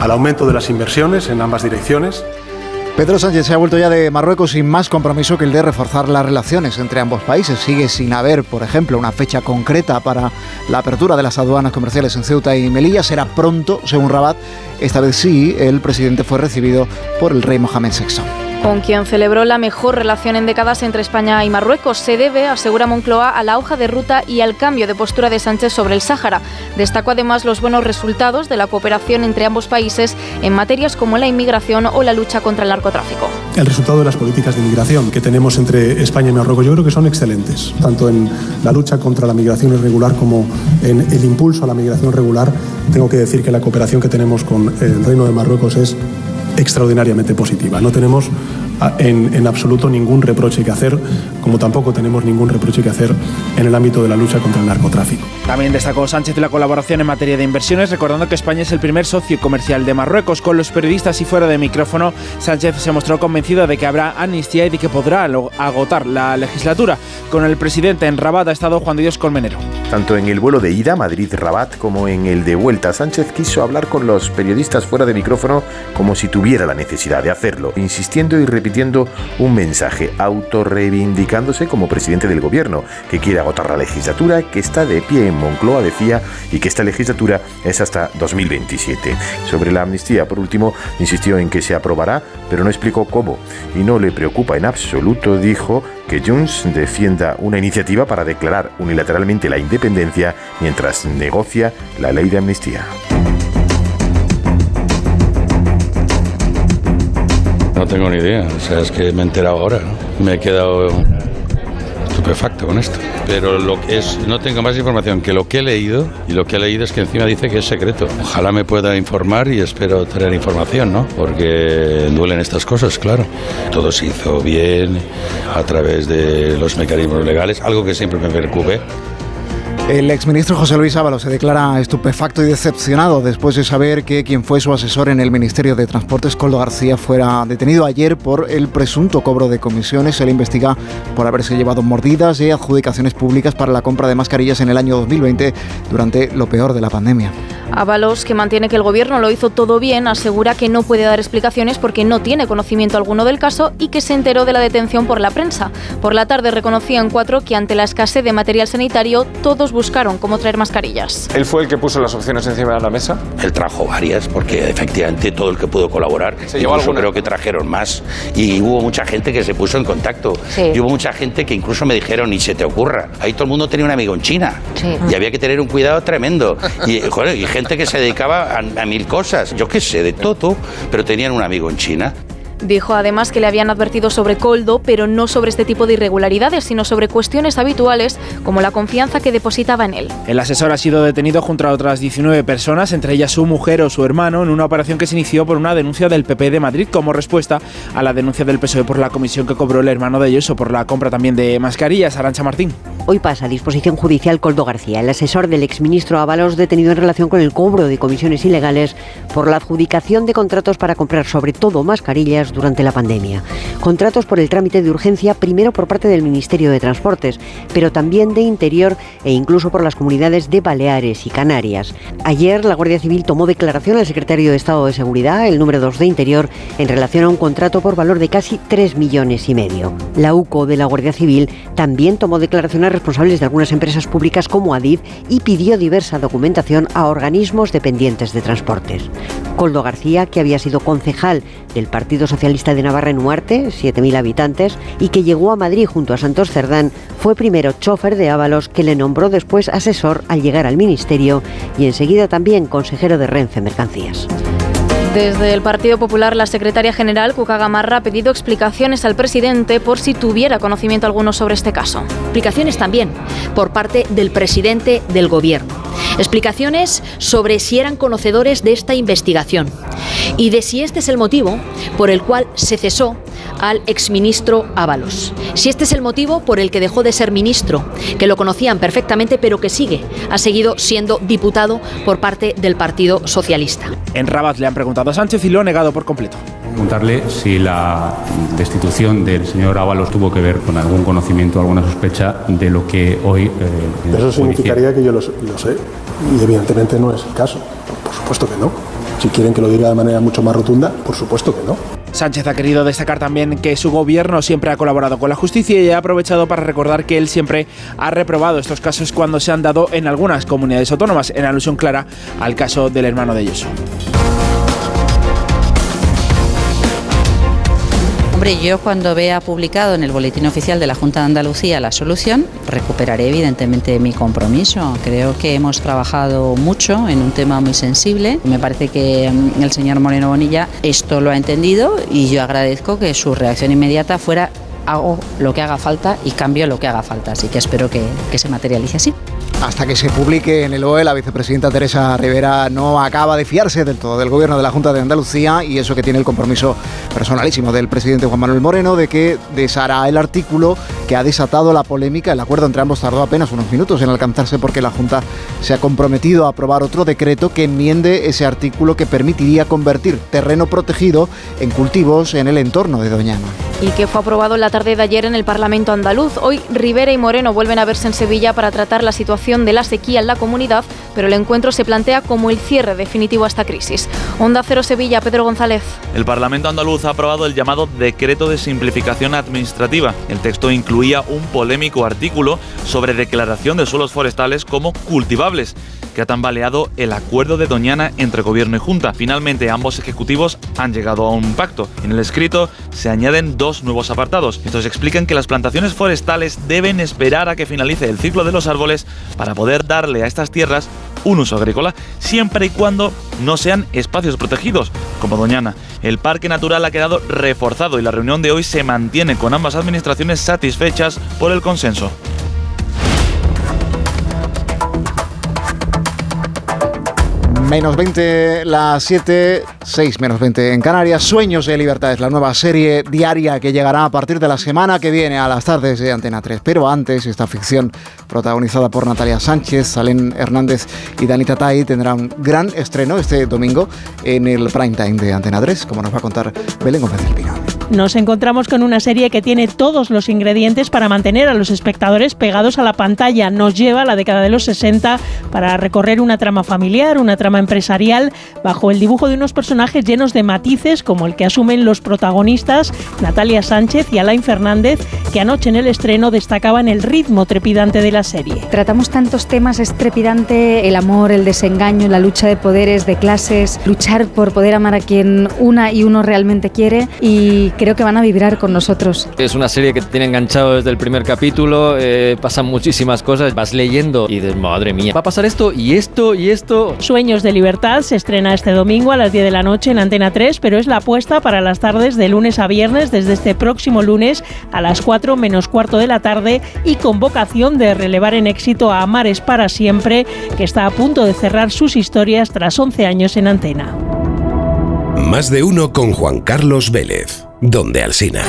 al aumento de las inversiones en ambas direcciones. Pedro Sánchez se ha vuelto ya de Marruecos sin más compromiso que el de reforzar las relaciones entre ambos países. Sigue sin haber, por ejemplo, una fecha concreta para la apertura de las aduanas comerciales en Ceuta y Melilla. Será pronto, según Rabat. Esta vez sí, el presidente fue recibido por el rey Mohamed VI con quien celebró la mejor relación en décadas entre España y Marruecos. Se debe, asegura Moncloa, a la hoja de ruta y al cambio de postura de Sánchez sobre el Sáhara. Destacó además los buenos resultados de la cooperación entre ambos países en materias como la inmigración o la lucha contra el narcotráfico. El resultado de las políticas de inmigración que tenemos entre España y Marruecos yo creo que son excelentes, tanto en la lucha contra la migración irregular como en el impulso a la migración regular. Tengo que decir que la cooperación que tenemos con el Reino de Marruecos es extraordinariamente positiva. No tenemos en, en absoluto ningún reproche que hacer, como tampoco tenemos ningún reproche que hacer en el ámbito de la lucha contra el narcotráfico. También destacó Sánchez la colaboración en materia de inversiones, recordando que España es el primer socio comercial de Marruecos. Con los periodistas y fuera de micrófono, Sánchez se mostró convencido de que habrá amnistía y de que podrá agotar la legislatura. Con el presidente en Rabat ha estado Juan de Dios Colmenero. Tanto en el vuelo de ida Madrid-Rabat como en el de vuelta, Sánchez quiso hablar con los periodistas fuera de micrófono como si tuviera la necesidad de hacerlo, insistiendo y repitiendo un mensaje, autorreivindicándose como presidente del gobierno, que quiere agotar la legislatura, que está de pie en Moncloa, decía, y que esta legislatura es hasta 2027. Sobre la amnistía, por último, insistió en que se aprobará, pero no explicó cómo, y no le preocupa en absoluto, dijo, que Junts defienda una iniciativa para declarar unilateralmente la independencia mientras negocia la ley de amnistía. Tengo ni idea, o sea, es que me he enterado ahora, me he quedado estupefacto con esto. Pero lo que es, no tengo más información que lo que he leído, y lo que he leído es que encima dice que es secreto. Ojalá me pueda informar y espero tener información, ¿no? Porque duelen estas cosas, claro. Todo se hizo bien a través de los mecanismos legales, algo que siempre me preocupe. El exministro José Luis Ábalos se declara estupefacto y decepcionado después de saber que quien fue su asesor en el Ministerio de Transportes, Coldo García, fuera detenido ayer por el presunto cobro de comisiones. Se le investiga por haberse llevado mordidas y adjudicaciones públicas para la compra de mascarillas en el año 2020 durante lo peor de la pandemia. Ábalos, que mantiene que el gobierno lo hizo todo bien, asegura que no puede dar explicaciones porque no tiene conocimiento alguno del caso y que se enteró de la detención por la prensa. Por la tarde reconocía en cuatro que ante la escasez de material sanitario todos buscaron cómo traer mascarillas. ¿Él fue el que puso las opciones encima de la mesa? Él trajo varias porque efectivamente todo el que pudo colaborar. ¿Se llevó alguna? creo que trajeron más y hubo mucha gente que se puso en contacto. Sí. Y hubo mucha gente que incluso me dijeron, ni se te ocurra. Ahí todo el mundo tenía un amigo en China. Sí. Y había que tener un cuidado tremendo. Y, joder, y gente que se dedicaba a, a mil cosas. Yo qué sé, de todo, pero tenían un amigo en China. Dijo además que le habían advertido sobre Coldo, pero no sobre este tipo de irregularidades, sino sobre cuestiones habituales como la confianza que depositaba en él. El asesor ha sido detenido junto a otras 19 personas, entre ellas su mujer o su hermano, en una operación que se inició por una denuncia del PP de Madrid como respuesta a la denuncia del PSOE por la comisión que cobró el hermano de ellos o por la compra también de mascarillas. Arancha Martín. Hoy pasa a disposición judicial Coldo García, el asesor del exministro Ábalos detenido en relación con el cobro de comisiones ilegales por la adjudicación de contratos para comprar sobre todo mascarillas durante la pandemia. Contratos por el trámite de urgencia primero por parte del Ministerio de Transportes, pero también de Interior e incluso por las comunidades de Baleares y Canarias. Ayer la Guardia Civil tomó declaración al secretario de Estado de Seguridad, el número 2 de Interior, en relación a un contrato por valor de casi 3 millones y medio. La UCO de la Guardia Civil también tomó declaración a responsables de algunas empresas públicas como Adif y pidió diversa documentación a organismos dependientes de transportes. Coldo García, que había sido concejal del Partido Socialista de Navarra en Huarte, 7.000 habitantes, y que llegó a Madrid junto a Santos Cerdán, fue primero chofer de Ábalos, que le nombró después asesor al llegar al ministerio y enseguida también consejero de Renfe Mercancías. Desde el Partido Popular, la secretaria general, Cuca Gamarra, ha pedido explicaciones al presidente por si tuviera conocimiento alguno sobre este caso. Explicaciones también por parte del presidente del gobierno. Explicaciones sobre si eran conocedores de esta investigación y de si este es el motivo por el cual se cesó al exministro Ábalos. Si este es el motivo por el que dejó de ser ministro, que lo conocían perfectamente, pero que sigue, ha seguido siendo diputado por parte del Partido Socialista. En Rabat le han preguntado a Sánchez y lo ha negado por completo. Preguntarle si la destitución del señor Ábalos tuvo que ver con algún conocimiento, alguna sospecha de lo que hoy. eh, Eso judicial- significaría que yo lo, lo sé y evidentemente no es el caso. Por supuesto que no. Si quieren que lo diga de manera mucho más rotunda, por supuesto que no. Sánchez ha querido destacar también que su gobierno siempre ha colaborado con la justicia y ha aprovechado para recordar que él siempre ha reprobado estos casos cuando se han dado en algunas comunidades autónomas, en alusión clara al caso del hermano de Ayuso. Hombre, yo cuando vea publicado en el Boletín Oficial de la Junta de Andalucía la solución, recuperaré evidentemente mi compromiso. Creo que hemos trabajado mucho en un tema muy sensible. Me parece que mm, el señor Moreno Bonilla esto lo ha entendido y yo agradezco que su reacción inmediata fuera hago lo que haga falta y cambio lo que haga falta. Así que espero que, que se materialice así. Hasta que se publique en el BOE, la vicepresidenta Teresa Rivera no acaba de fiarse del todo del gobierno de la Junta de Andalucía y eso que tiene el compromiso personalísimo del presidente Juan Manuel Moreno de que deshará el artículo que ha desatado la polémica. El acuerdo entre ambos tardó apenas unos minutos en alcanzarse porque la Junta se ha comprometido a aprobar otro decreto que enmiende ese artículo que permitiría convertir terreno protegido en cultivos en el entorno de Doñana. Y que fue aprobado en la tarde de ayer en el Parlamento andaluz. Hoy Rivera y Moreno vuelven a verse en Sevilla para tratar la situación de la sequía en la comunidad, pero el encuentro se plantea como el cierre definitivo a esta crisis. Onda Cero Sevilla, Pedro González. El Parlamento andaluz ha aprobado el llamado Decreto de Simplificación Administrativa. El texto incluía un polémico artículo sobre declaración de suelos forestales como cultivables que ha tambaleado el acuerdo de Doñana entre gobierno y junta. Finalmente, ambos ejecutivos han llegado a un pacto. En el escrito se añaden dos nuevos apartados. Estos explican que las plantaciones forestales deben esperar a que finalice el ciclo de los árboles para poder darle a estas tierras un uso agrícola, siempre y cuando no sean espacios protegidos, como Doñana. El parque natural ha quedado reforzado y la reunión de hoy se mantiene con ambas administraciones satisfechas por el consenso. Menos 20 las 7, 6 menos 20 en Canarias. Sueños de Libertad es la nueva serie diaria que llegará a partir de la semana que viene a las tardes de Antena 3. Pero antes, esta ficción protagonizada por Natalia Sánchez, Salén Hernández y Danita Tai tendrá un gran estreno este domingo en el prime time de Antena 3, como nos va a contar Belén Gómez del Pino. Nos encontramos con una serie que tiene todos los ingredientes para mantener a los espectadores pegados a la pantalla. Nos lleva a la década de los 60 para recorrer una trama familiar, una trama empresarial, bajo el dibujo de unos personajes llenos de matices como el que asumen los protagonistas Natalia Sánchez y Alain Fernández, que anoche en el estreno destacaban el ritmo trepidante de la serie. Tratamos tantos temas, es trepidante el amor, el desengaño, la lucha de poderes, de clases, luchar por poder amar a quien una y uno realmente quiere y creo que van a vibrar con nosotros. Es una serie que te tiene enganchado desde el primer capítulo, eh, pasan muchísimas cosas, vas leyendo y dices, madre mía, va a pasar esto y esto y esto. Sueños de libertad se estrena este domingo a las 10 de la noche en Antena 3, pero es la apuesta para las tardes de lunes a viernes desde este próximo lunes a las 4 menos cuarto de la tarde y con vocación de relevar en éxito a Amares para siempre, que está a punto de cerrar sus historias tras 11 años en antena. Más de uno con Juan Carlos Vélez, donde Alsina.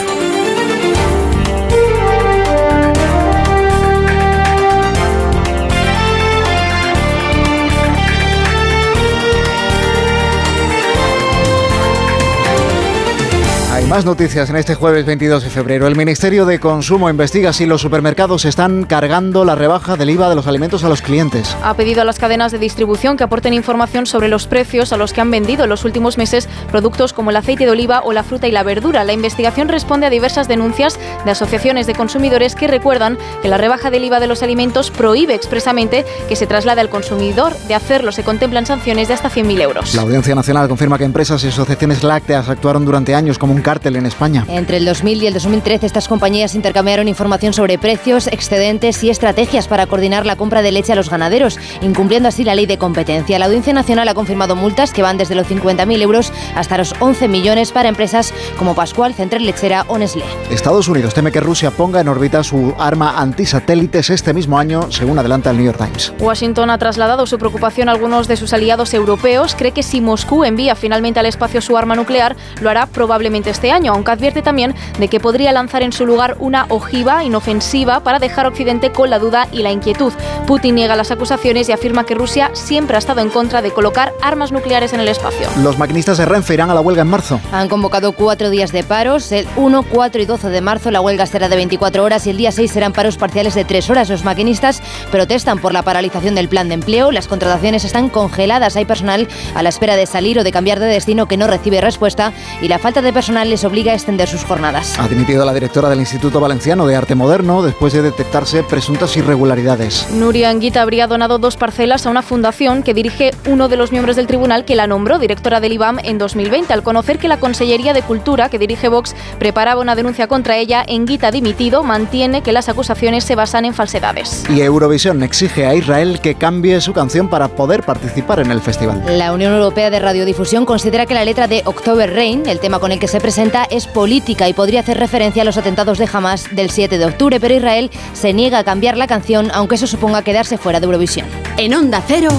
Más noticias en este jueves 22 de febrero. El Ministerio de Consumo investiga si los supermercados están cargando la rebaja del IVA de los alimentos a los clientes. Ha pedido a las cadenas de distribución que aporten información sobre los precios a los que han vendido en los últimos meses productos como el aceite de oliva o la fruta y la verdura. La investigación responde a diversas denuncias de asociaciones de consumidores que recuerdan que la rebaja del IVA de los alimentos prohíbe expresamente que se traslade al consumidor. De hacerlo se contemplan sanciones de hasta 100.000 euros. La Audiencia Nacional confirma que empresas y asociaciones lácteas actuaron durante años como un cártel en España. Entre el 2000 y el 2013 estas compañías intercambiaron información sobre precios, excedentes y estrategias para coordinar la compra de leche a los ganaderos, incumpliendo así la ley de competencia. La Audiencia Nacional ha confirmado multas que van desde los 50.000 euros hasta los 11 millones para empresas como Pascual, Central Lechera o Nestlé. Estados Unidos teme que Rusia ponga en órbita su arma antisatélites este mismo año, según adelanta el New York Times. Washington ha trasladado su preocupación a algunos de sus aliados europeos. Cree que si Moscú envía finalmente al espacio su arma nuclear, lo hará probablemente este año, aunque advierte también de que podría lanzar en su lugar una ojiva inofensiva para dejar a Occidente con la duda y la inquietud. Putin niega las acusaciones y afirma que Rusia siempre ha estado en contra de colocar armas nucleares en el espacio. Los maquinistas de Renfe irán a la huelga en marzo. Han convocado cuatro días de paros. El 1, 4 y 12 de marzo la huelga será de 24 horas y el día 6 serán paros parciales de 3 horas. Los maquinistas protestan por la paralización del plan de empleo. Las contrataciones están congeladas. Hay personal a la espera de salir o de cambiar de destino que no recibe respuesta y la falta de personal les obliga a extender sus jornadas. Ha dimitido la directora del Instituto Valenciano de Arte Moderno después de detectarse presuntas irregularidades. Nuria Anguita habría donado dos parcelas a una fundación que dirige uno de los miembros del tribunal que la nombró directora del IBAM en 2020. Al conocer que la Consellería de Cultura, que dirige Vox, preparaba una denuncia contra ella, Anguita dimitido mantiene que las acusaciones se basan en falsedades. Y Eurovisión exige a Israel que cambie su canción para poder participar en el festival. La Unión Europea de Radiodifusión considera que la letra de October Rain, el tema con el que se presenta, es política y podría hacer referencia a los atentados de Hamas del 7 de octubre, pero Israel se niega a cambiar la canción, aunque eso suponga quedarse fuera de Eurovisión. En Onda Cero,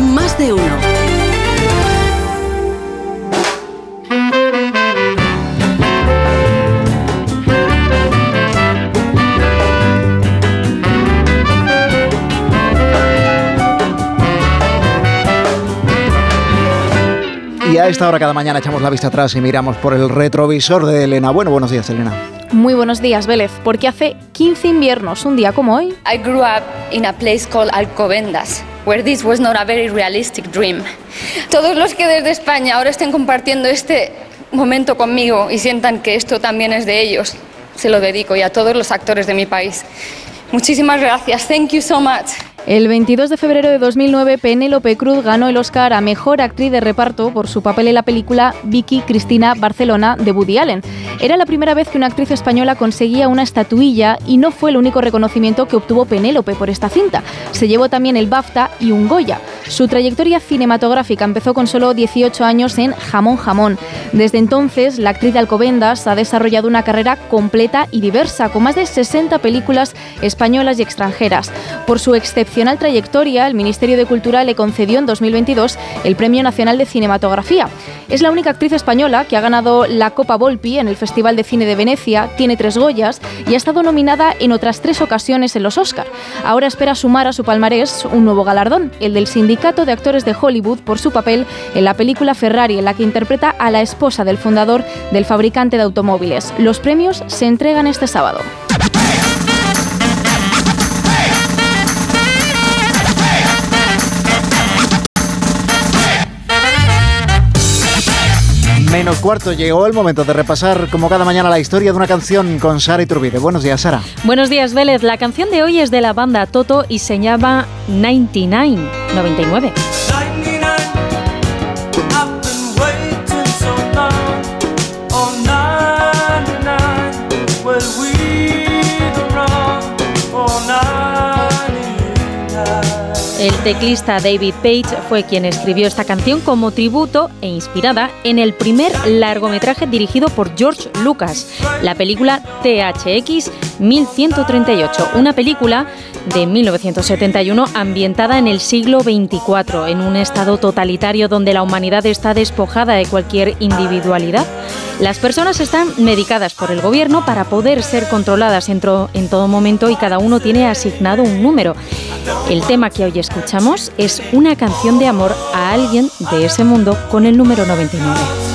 más de uno. A esta hora cada mañana echamos la vista atrás y miramos por el retrovisor de Elena. Bueno, buenos días, Elena. Muy buenos días, Vélez, porque hace 15 inviernos, un día como hoy. I grew up in a place called Alcobendas, where this was not a very realistic dream. Todos los que desde España ahora estén compartiendo este momento conmigo y sientan que esto también es de ellos, se lo dedico y a todos los actores de mi país. Muchísimas gracias. Thank you so much. El 22 de febrero de 2009, Penélope Cruz ganó el Oscar a Mejor Actriz de Reparto por su papel en la película Vicky Cristina Barcelona de Woody Allen. Era la primera vez que una actriz española conseguía una estatuilla y no fue el único reconocimiento que obtuvo Penélope por esta cinta. Se llevó también el BAFTA y un Goya. Su trayectoria cinematográfica empezó con solo 18 años en Jamón Jamón. Desde entonces, la actriz de Alcobendas ha desarrollado una carrera completa y diversa, con más de 60 películas españolas y extranjeras. Por su trayectoria, el Ministerio de Cultura le concedió en 2022 el Premio Nacional de Cinematografía. Es la única actriz española que ha ganado la Copa Volpi en el Festival de Cine de Venecia, tiene tres Goyas y ha estado nominada en otras tres ocasiones en los Oscar. Ahora espera sumar a su palmarés un nuevo galardón, el del Sindicato de Actores de Hollywood por su papel en la película Ferrari, en la que interpreta a la esposa del fundador del fabricante de automóviles. Los premios se entregan este sábado. Menos cuarto, llegó el momento de repasar como cada mañana la historia de una canción con Sara Iturbide. Buenos días, Sara. Buenos días, Vélez. La canción de hoy es de la banda Toto y se llama 99, 99. Teclista David Page fue quien escribió esta canción como tributo e inspirada en el primer largometraje dirigido por George Lucas, la película THX 1138, una película de 1971 ambientada en el siglo 24, en un estado totalitario donde la humanidad está despojada de cualquier individualidad. Las personas están medicadas por el gobierno para poder ser controladas en todo momento y cada uno tiene asignado un número. El tema que hoy escuchamos es una canción de amor a alguien de ese mundo con el número 99.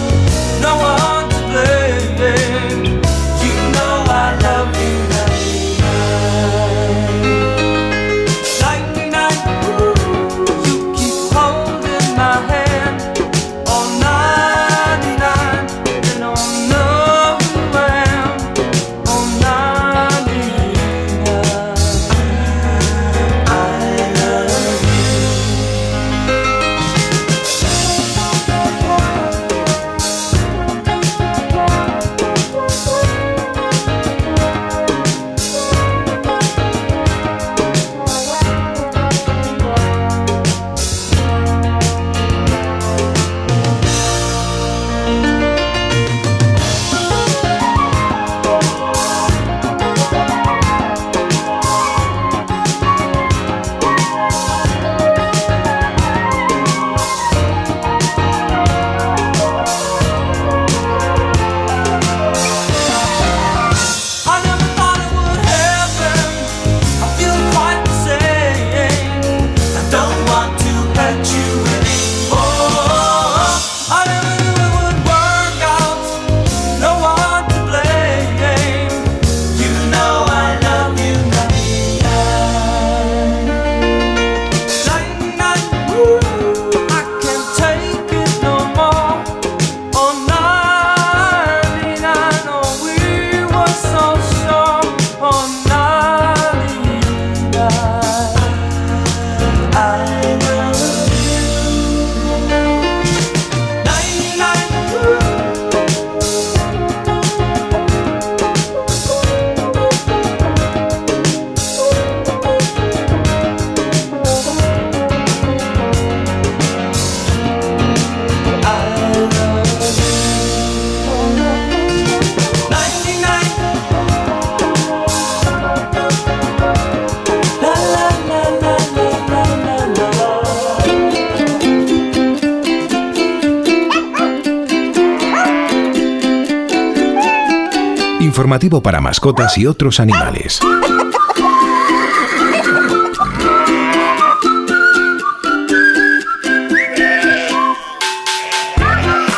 Para mascotas y otros animales.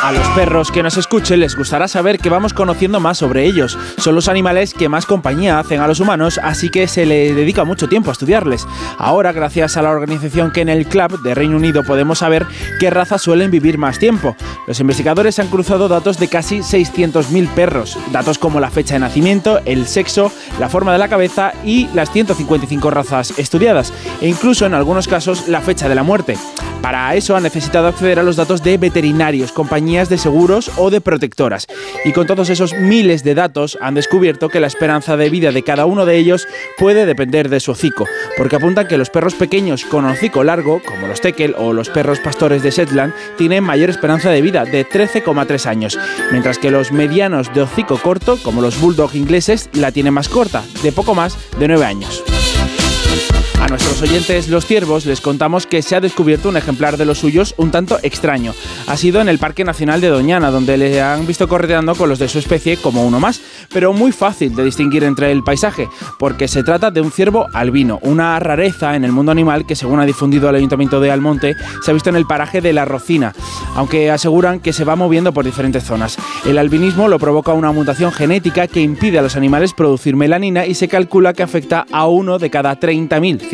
A los perros que nos escuchen les gustará saber que vamos conociendo más sobre ellos. Son los animales que más compañía hacen a los humanos, así que se le dedica mucho tiempo a estudiarles. Ahora, gracias a la organización Kennel Club de Reino Unido, podemos saber qué razas suelen vivir más tiempo. Los investigadores han cruzado datos de casi 600.000 perros, datos como la fecha de nacimiento, el sexo, la forma de la cabeza y las 155 razas estudiadas, e incluso en algunos casos la fecha de la muerte. Para eso han necesitado acceder a los datos de veterinarios, compañías de seguros o de protectoras. Y con todos esos miles de datos han descubierto que la esperanza de vida de cada uno de ellos puede depender de su hocico, porque apuntan que los perros pequeños con hocico largo, como los Tekel o los perros pastores de Shetland, tienen mayor esperanza de vida de 13,3 años, mientras que los medianos de hocico corto, como los bulldog ingleses, la tienen más corta, de poco más de 9 años. A nuestros oyentes los ciervos les contamos que se ha descubierto un ejemplar de los suyos un tanto extraño. Ha sido en el Parque Nacional de Doñana, donde le han visto correteando con los de su especie como uno más, pero muy fácil de distinguir entre el paisaje, porque se trata de un ciervo albino, una rareza en el mundo animal que según ha difundido el Ayuntamiento de Almonte, se ha visto en el paraje de La Rocina, aunque aseguran que se va moviendo por diferentes zonas. El albinismo lo provoca una mutación genética que impide a los animales producir melanina y se calcula que afecta a uno de cada 30.000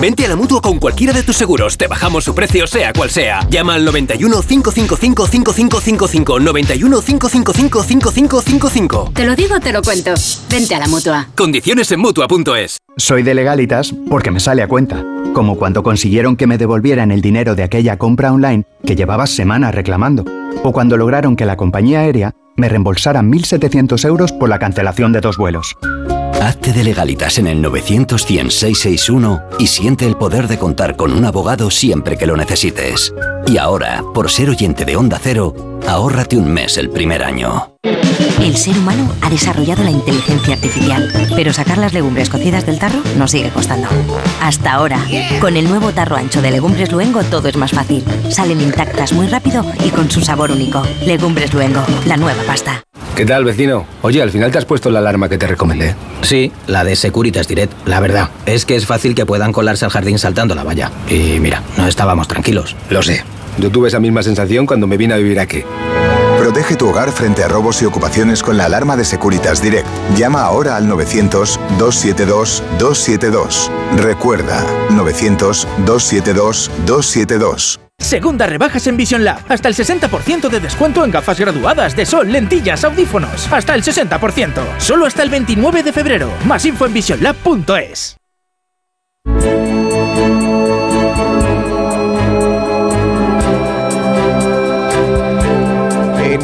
Vente a la mutua con cualquiera de tus seguros. Te bajamos su precio, sea cual sea. Llama al 91 555 5555. 91 555 5555. Te lo digo o te lo cuento. Vente a la mutua. Condiciones en mutua.es. Soy de legalitas porque me sale a cuenta. Como cuando consiguieron que me devolvieran el dinero de aquella compra online que llevaba semanas reclamando. O cuando lograron que la compañía aérea me reembolsara 1.700 euros por la cancelación de dos vuelos. Hazte de legalitas en el 900 y siente el poder de contar con un abogado siempre que lo necesites. Y ahora, por ser oyente de Onda Cero, ahórrate un mes el primer año. El ser humano ha desarrollado la inteligencia artificial, pero sacar las legumbres cocidas del tarro nos sigue costando. Hasta ahora, con el nuevo tarro ancho de Legumbres Luengo todo es más fácil. Salen intactas muy rápido y con su sabor único. Legumbres Luengo, la nueva pasta. ¿Qué tal, vecino? Oye, al final te has puesto la alarma que te recomendé. Sí, la de Securitas Direct. La verdad, es que es fácil que puedan colarse al jardín saltando la valla. Y mira, no estábamos tranquilos. Lo sé. Yo tuve esa misma sensación cuando me vine a vivir aquí. Protege tu hogar frente a robos y ocupaciones con la alarma de Securitas Direct. Llama ahora al 900-272-272. Recuerda, 900-272-272. Segunda rebajas en Vision Lab. Hasta el 60% de descuento en gafas graduadas de sol, lentillas, audífonos. Hasta el 60%. Solo hasta el 29 de febrero. Más info en visionlab.es.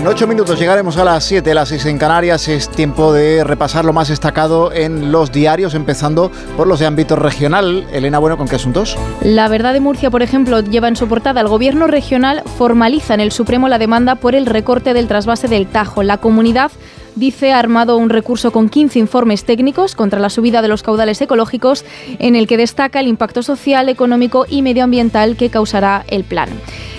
En ocho minutos llegaremos a las 7, las 6 en Canarias. Es tiempo de repasar lo más destacado en los diarios, empezando por los de ámbito regional. Elena, bueno, ¿con qué asuntos? La verdad de Murcia, por ejemplo, lleva en su portada el gobierno regional formaliza en el Supremo la demanda por el recorte del trasvase del Tajo. La comunidad dice ha armado un recurso con 15 informes técnicos contra la subida de los caudales ecológicos en el que destaca el impacto social, económico y medioambiental que causará el plan.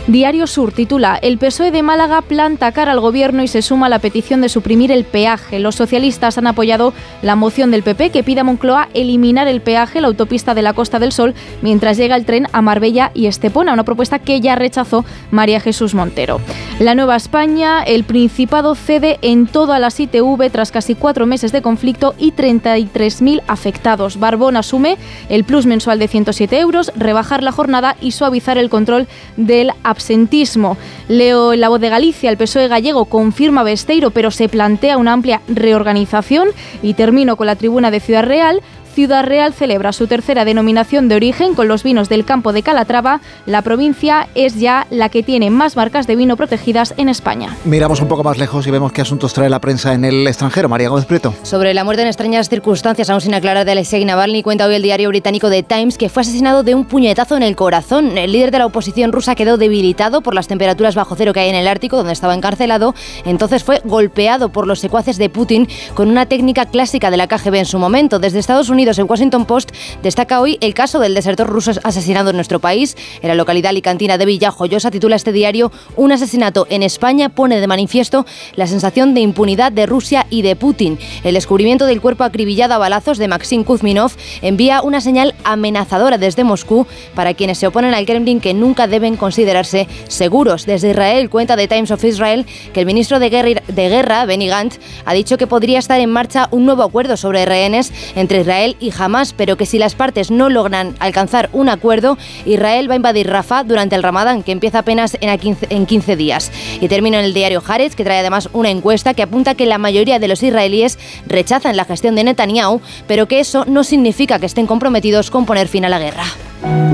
Diario Sur titula El PSOE de Málaga planta cara al gobierno y se suma a la petición de suprimir el peaje. Los socialistas han apoyado la moción del PP que pide a Moncloa eliminar el peaje, la autopista de la Costa del Sol, mientras llega el tren a Marbella y Estepona, una propuesta que ya rechazó María Jesús Montero. La Nueva España, el Principado cede en todas las ITV tras casi cuatro meses de conflicto y 33.000 afectados. Barbón asume el plus mensual de 107 euros, rebajar la jornada y suavizar el control del absentismo. Leo en la voz de Galicia, el PSOE gallego confirma Besteiro, pero se plantea una amplia reorganización. Y termino con la tribuna de Ciudad Real. Ciudad Real celebra su tercera denominación de origen con los vinos del campo de Calatrava. La provincia es ya la que tiene más marcas de vino protegidas en España. Miramos un poco más lejos y vemos qué asuntos trae la prensa en el extranjero. María Gómez Prieto. Sobre la muerte en extrañas circunstancias, aún sin aclarar de Alexei Navalny, cuenta hoy el diario británico The Times que fue asesinado de un puñetazo en el corazón. El líder de la oposición rusa quedó debilitado por las temperaturas bajo cero que hay en el Ártico, donde estaba encarcelado. Entonces fue golpeado por los secuaces de Putin con una técnica clásica de la KGB en su momento. Desde Estados Unidos Unidos en Washington Post destaca hoy el caso del desertor ruso asesinado en nuestro país. En la localidad alicantina de Villajoyosa titula este diario Un asesinato en España pone de manifiesto la sensación de impunidad de Rusia y de Putin. El descubrimiento del cuerpo acribillado a balazos de Maxim Kuzminov envía una señal amenazadora desde Moscú para quienes se oponen al Kremlin que nunca deben considerarse seguros. Desde Israel cuenta The Times of Israel que el ministro de Guerra, de Guerra Benny Gantz, ha dicho que podría estar en marcha un nuevo acuerdo sobre rehenes entre Israel y Hamas, pero que si las partes no logran alcanzar un acuerdo, Israel va a invadir Rafah durante el Ramadán, que empieza apenas en 15, en 15 días. Y termino en el diario Haaretz, que trae además una encuesta que apunta que la mayoría de los israelíes rechazan la gestión de Netanyahu, pero que eso no significa que estén comprometidos con poner fin a la guerra.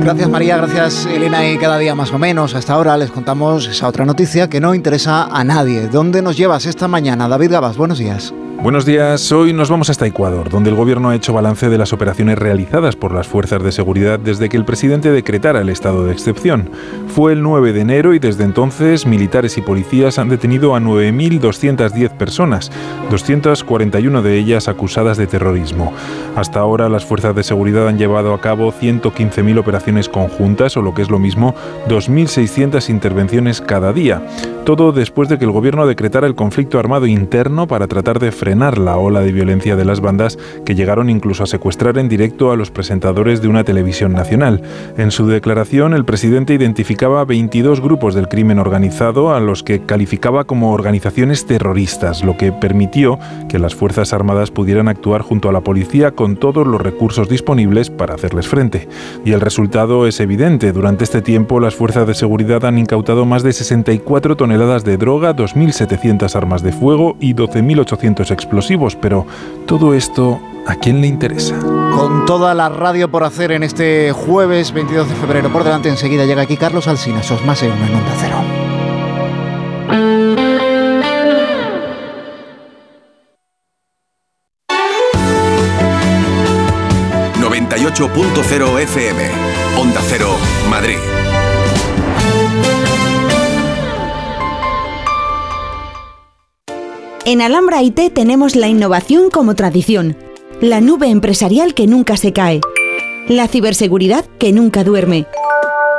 Gracias María, gracias Elena y cada día más o menos. Hasta ahora les contamos esa otra noticia que no interesa a nadie. ¿Dónde nos llevas esta mañana? David Gabas, buenos días. Buenos días, hoy nos vamos hasta Ecuador, donde el gobierno ha hecho balance de las operaciones realizadas por las fuerzas de seguridad desde que el presidente decretara el estado de excepción. Fue el 9 de enero y desde entonces militares y policías han detenido a 9.210 personas, 241 de ellas acusadas de terrorismo. Hasta ahora las fuerzas de seguridad han llevado a cabo 115.000 operaciones conjuntas o lo que es lo mismo 2.600 intervenciones cada día. Todo después de que el gobierno decretara el conflicto armado interno para tratar de frenar la ola de violencia de las bandas que llegaron incluso a secuestrar en directo a los presentadores de una televisión nacional. En su declaración, el presidente identificaba 22 grupos del crimen organizado a los que calificaba como organizaciones terroristas, lo que permitió que las Fuerzas Armadas pudieran actuar junto a la policía con todos los recursos disponibles para hacerles frente. Y el resultado es evidente. Durante este tiempo, las fuerzas de seguridad han incautado más de 64 toneladas de droga, 2.700 armas de fuego y 12.800 explosivos, pero todo esto, ¿a quién le interesa? Con toda la radio por hacer en este jueves 22 de febrero por delante, enseguida llega aquí Carlos Alsina, sos más en una en Onda Cero. 98.0 FM, Onda Cero, Madrid. En Alhambra IT tenemos la innovación como tradición, la nube empresarial que nunca se cae, la ciberseguridad que nunca duerme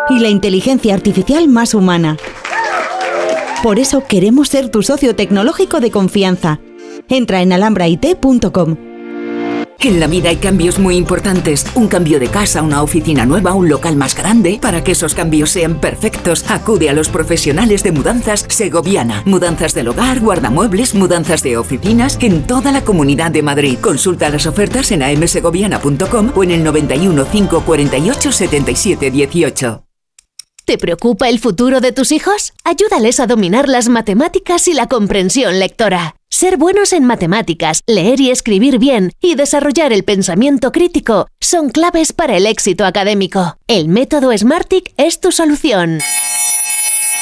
y la inteligencia artificial más humana. Por eso queremos ser tu socio tecnológico de confianza. Entra en alhambrait.com. En la vida hay cambios muy importantes. Un cambio de casa, una oficina nueva, un local más grande. Para que esos cambios sean perfectos, acude a los profesionales de mudanzas Segoviana. Mudanzas del hogar, guardamuebles, mudanzas de oficinas en toda la comunidad de Madrid. Consulta las ofertas en amsegoviana.com o en el 91 548 77 18. ¿Te preocupa el futuro de tus hijos? Ayúdales a dominar las matemáticas y la comprensión lectora. Ser buenos en matemáticas, leer y escribir bien y desarrollar el pensamiento crítico son claves para el éxito académico. El método Smartick es tu solución.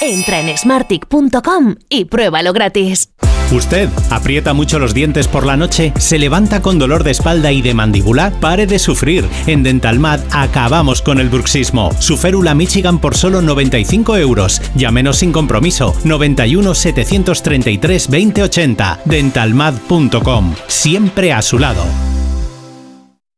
Entra en smartick.com y pruébalo gratis. ¿Usted aprieta mucho los dientes por la noche? ¿Se levanta con dolor de espalda y de mandíbula? Pare de sufrir. En Dentalmat acabamos con el bruxismo. Su férula Michigan por solo 95 euros. Llámenos sin compromiso. 91 733 2080. Dentalmat.com. Siempre a su lado.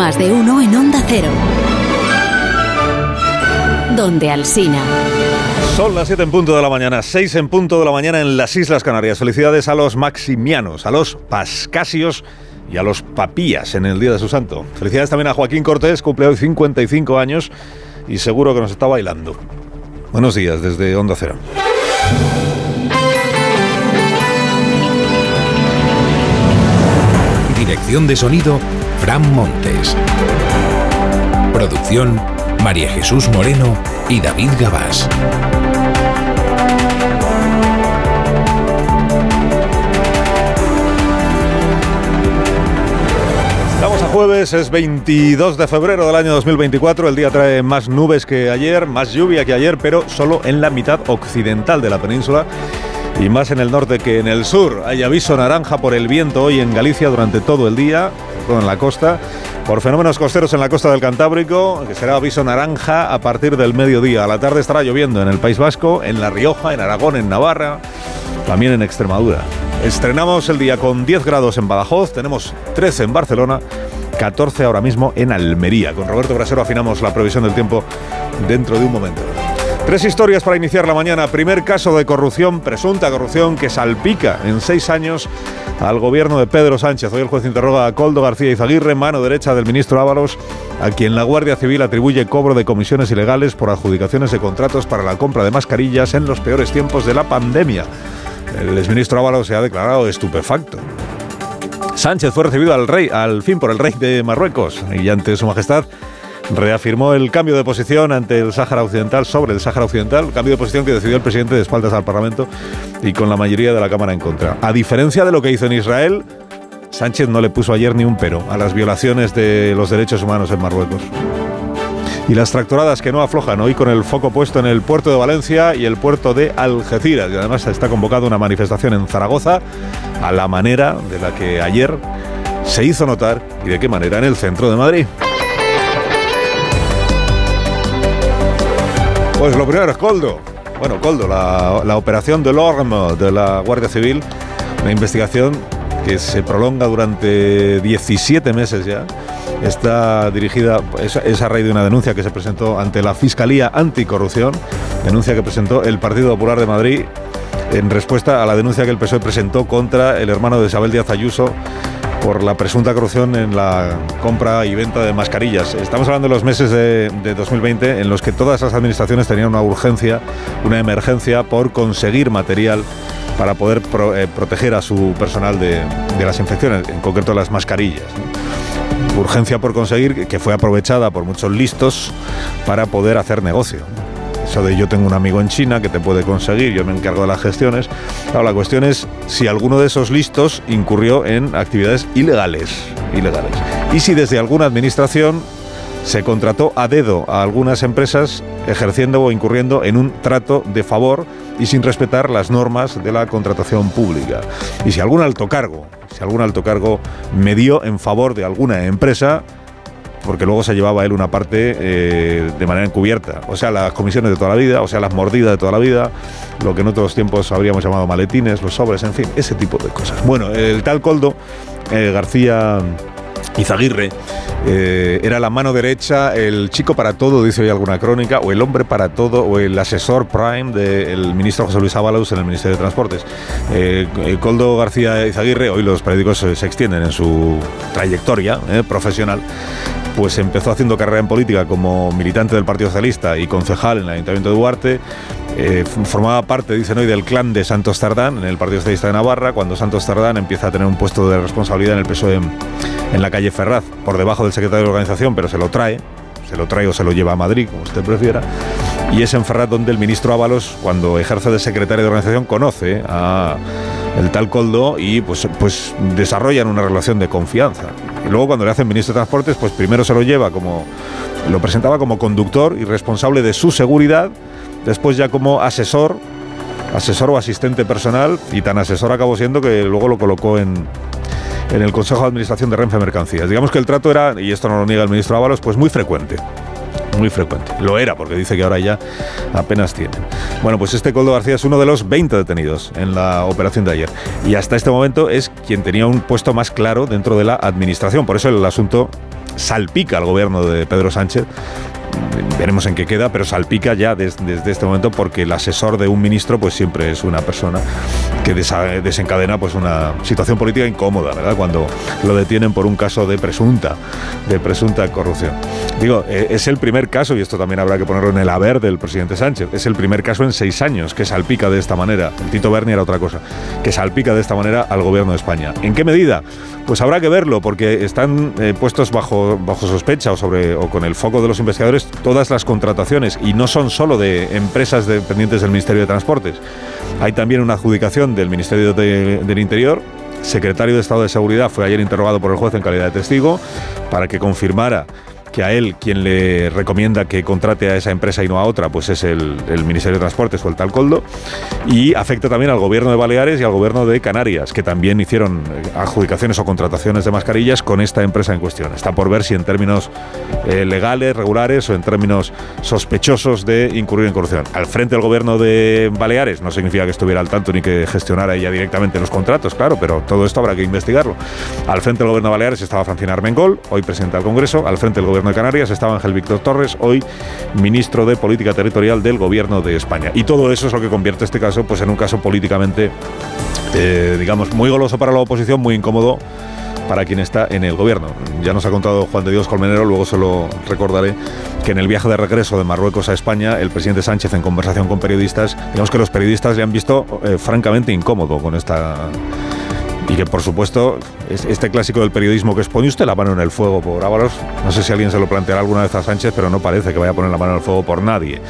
Más de uno en Onda Cero. Donde Alsina. Son las 7 en punto de la mañana, 6 en punto de la mañana en las Islas Canarias. Felicidades a los maximianos, a los pascasios y a los papías en el día de su santo. Felicidades también a Joaquín Cortés, cumple hoy 55 años y seguro que nos está bailando. Buenos días desde Onda Cero. Dirección de sonido, Fran Montes. Producción, María Jesús Moreno y David Gabás. Estamos a jueves, es 22 de febrero del año 2024. El día trae más nubes que ayer, más lluvia que ayer, pero solo en la mitad occidental de la península y más en el norte que en el sur. Hay aviso naranja por el viento hoy en Galicia durante todo el día, todo en la costa. Por fenómenos costeros en la costa del Cantábrico, que será aviso naranja a partir del mediodía. A la tarde estará lloviendo en el País Vasco, en La Rioja, en Aragón, en Navarra, también en Extremadura. Estrenamos el día con 10 grados en Badajoz, tenemos 13 en Barcelona, 14 ahora mismo en Almería. Con Roberto Brasero afinamos la previsión del tiempo dentro de un momento. Tres historias para iniciar la mañana. Primer caso de corrupción, presunta corrupción, que salpica en seis años al gobierno de Pedro Sánchez. Hoy el juez interroga a Coldo García Izaguirre, mano derecha del ministro Ábalos, a quien la Guardia Civil atribuye cobro de comisiones ilegales por adjudicaciones de contratos para la compra de mascarillas en los peores tiempos de la pandemia. El exministro Ábalos se ha declarado estupefacto. Sánchez fue recibido al rey, al fin por el rey de Marruecos y ante su majestad reafirmó el cambio de posición ante el Sáhara Occidental, sobre el Sáhara Occidental, cambio de posición que decidió el presidente de espaldas al Parlamento y con la mayoría de la Cámara en contra. A diferencia de lo que hizo en Israel, Sánchez no le puso ayer ni un pero a las violaciones de los derechos humanos en Marruecos. Y las tractoradas que no aflojan hoy con el foco puesto en el puerto de Valencia y el puerto de Algeciras. Y además está convocada una manifestación en Zaragoza a la manera de la que ayer se hizo notar y de qué manera en el centro de Madrid. Pues lo primero es Coldo. Bueno, Coldo, la, la operación del ORM de la Guardia Civil, una investigación que se prolonga durante 17 meses ya. Está dirigida, es, es, a raíz de una denuncia que se presentó ante la Fiscalía Anticorrupción, denuncia que presentó el Partido Popular de Madrid en respuesta a la denuncia que el PSOE presentó contra el hermano de Isabel Díaz Ayuso por la presunta corrupción en la compra y venta de mascarillas. Estamos hablando de los meses de, de, 2020 en los que todas las administraciones tenían una urgencia, una emergencia por conseguir material para poder eh, proteger a su personal de, las infecciones, en concreto las mascarillas. Urgencia por conseguir que fue aprovechada por muchos listos para poder hacer negocio. De yo tengo un amigo en China que te puede conseguir, yo me encargo de las gestiones. Claro, la cuestión es si alguno de esos listos incurrió en actividades ilegales, ilegales. Y si desde alguna administración se contrató a dedo a algunas empresas ejerciendo o incurriendo en un trato de favor y sin respetar las normas de la contratación pública. Y si algún alto cargo, si algún alto cargo me dio en favor de alguna empresa, porque luego se llevaba él una parte eh, de manera encubierta. O sea, las comisiones de toda la vida, o sea, las mordidas de toda la vida, lo que en otros tiempos habríamos llamado maletines, los sobres, en fin, ese tipo de cosas. Bueno, el tal Coldo, eh, García Izaguirre eh, era la mano derecha, el chico para todo, dice hoy alguna crónica, o el hombre para todo, o el asesor prime del ministro José Luis Ábalos en el Ministerio de Transportes. Eh, Coldo García Izaguirre, hoy los periódicos se extienden en su trayectoria profesional, pues empezó haciendo carrera en política como militante del Partido Socialista y concejal en el Ayuntamiento de Duarte. formaba parte, dicen hoy, del clan de Santos Tardán en el Partido Socialista de Navarra, cuando Santos Tardán empieza a tener un puesto de responsabilidad en el PSOE en la calle Ferraz, por debajo del secretario de organización, pero se lo trae, se lo trae o se lo lleva a Madrid, como usted prefiera. Y es en Ferraz donde el ministro Ábalos, cuando ejerce de secretario de organización, conoce a el tal Coldo y pues, pues desarrollan una relación de confianza. Y luego cuando le hacen ministro de Transportes, pues primero se lo lleva como, lo presentaba como conductor y responsable de su seguridad, después ya como asesor, asesor o asistente personal, y tan asesor acabó siendo que luego lo colocó en, en el Consejo de Administración de Renfe Mercancías. Digamos que el trato era, y esto no lo niega el ministro Ábalos, pues muy frecuente. Muy frecuente. Lo era, porque dice que ahora ya apenas tienen. Bueno, pues este Coldo García es uno de los 20 detenidos en la operación de ayer. Y hasta este momento es quien tenía un puesto más claro dentro de la administración. Por eso el asunto salpica al gobierno de Pedro Sánchez veremos en qué queda, pero salpica ya desde, este momento porque el asesor de un ministro pues siempre es una persona que desencadena pues una situación política incómoda, ¿verdad? Cuando lo detienen por un caso de presunta, de presunta corrupción. Digo, eh, es el primer caso, y esto también habrá que ponerlo en el haber del presidente Sánchez, es el primer caso en seis años que salpica de esta manera, el Tito Berni era otra cosa, que salpica de esta manera al gobierno de España. ¿En qué medida? Pues habrá que verlo, porque están eh, puestos bajo, bajo sospecha o, sobre, o con el foco de los investigadores todas las contrataciones, y no son solo de empresas dependientes del Ministerio de Transportes. Hay también una adjudicación del Ministerio del Interior. Secretario de Estado de Seguridad fue ayer interrogado por el juez en calidad de testigo para que confirmara que a él quien le recomienda que contrate a esa empresa y no a otra, pues es el, Ministerio de Transportes o el tal Coldo, y afecta también al gobierno de Baleares y al gobierno de Canarias, que también hicieron eh, adjudicaciones o contrataciones de mascarillas con esta empresa en cuestión. Está por ver si en términos eh, legales, regulares o en términos sospechosos de incurrir en corrupción. Al frente del gobierno de Baleares no significa que estuviera al tanto ni que gestionara ella directamente los contratos, claro, pero todo esto habrá que investigarlo. Al frente del gobierno de Baleares estaba Francina Armengol, hoy presidenta del Congreso, al frente del gobierno de Canarias estaba Ángel Víctor Torres, hoy ministro de Política Territorial del Gobierno de España. Y todo eso es lo que convierte este caso pues, en un caso políticamente, eh, digamos, muy goloso para la oposición, muy incómodo para quien está en el gobierno. Ya nos ha contado Juan de Dios Colmenero, luego se lo recordaré, que en el viaje de regreso de Marruecos a España, el presidente Sánchez, en conversación con periodistas, digamos que los periodistas le han visto eh, francamente incómodo con esta y que por supuesto este clásico del periodismo que expone usted la mano en el fuego por Ábalos, no sé si alguien se lo planteará alguna vez a Sánchez, pero no parece que vaya a poner la mano en el fuego por nadie,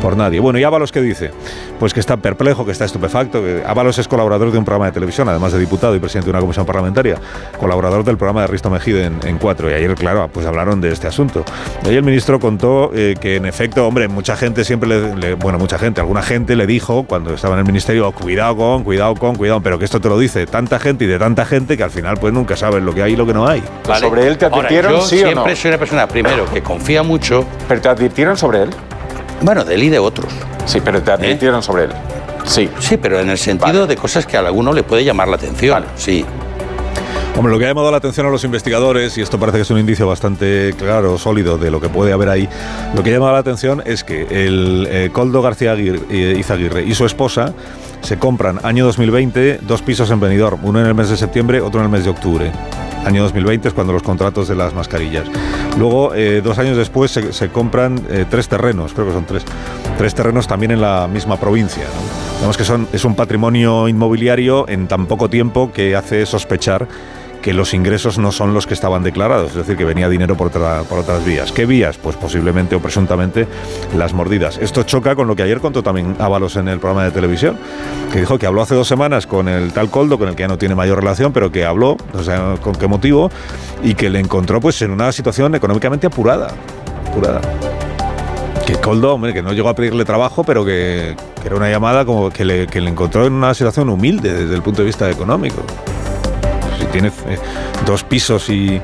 por nadie. Bueno, ¿y Ábalos qué dice? Pues que está perplejo, que está estupefacto, que Ábalos es colaborador de un programa de televisión, además de diputado y presidente de una comisión parlamentaria, colaborador del programa de Risto Mejide en, Cuatro, y ayer, claro, pues hablaron de este asunto. Y el ministro contó eh, que en efecto, hombre, mucha gente siempre le, bueno, mucha gente, alguna gente le dijo cuando estaba en el ministerio, cuidado con, cuidado con, cuidado, pero que esto te lo dice tanta gente y de tanta gente que al final pues nunca sabes lo que hay y lo que no hay. ¿Sobre él te advirtieron, yo sí siempre o soy una persona, primero, que confía mucho. ¿Pero te advirtieron sobre él? Bueno, de él y de otros. Sí, pero te advirtieron sobre él. Sí. Sí, pero en el sentido de cosas que a alguno le puede llamar la atención. Sí. Lo que ha llamado la atención a los investigadores, y esto parece que es un indicio bastante claro, sólido de lo que puede haber ahí, lo que ha llamado la atención es que el eh, Coldo García Aguirre, eh, Izaguirre y su esposa se compran año 2020 dos pisos en Benidorm, uno en el mes de septiembre, otro en el mes de octubre. Año 2020 es cuando los contratos de las mascarillas. Luego, eh, dos años después, se, compran tres terrenos, creo que son tres, tres terrenos también en la misma provincia. Digamos que es un patrimonio inmobiliario en tan poco tiempo que hace sospechar que los ingresos no son los que estaban declarados, es decir, que venía dinero por, otras vías. ¿Qué vías? Pues posiblemente o presuntamente las mordidas. Esto choca con lo que ayer contó también Ábalos en el programa de televisión, que dijo que habló hace dos semanas con el tal Coldo, con el que ya no tiene mayor relación, pero que habló, o sea, con qué motivo, y que le encontró pues en una situación económicamente apurada. apurada. Que Coldo, hombre, que no llegó a pedirle trabajo, pero que, era una llamada como que le encontró en una situación humilde desde el punto de vista económico. Tiene eh, dos pisos y,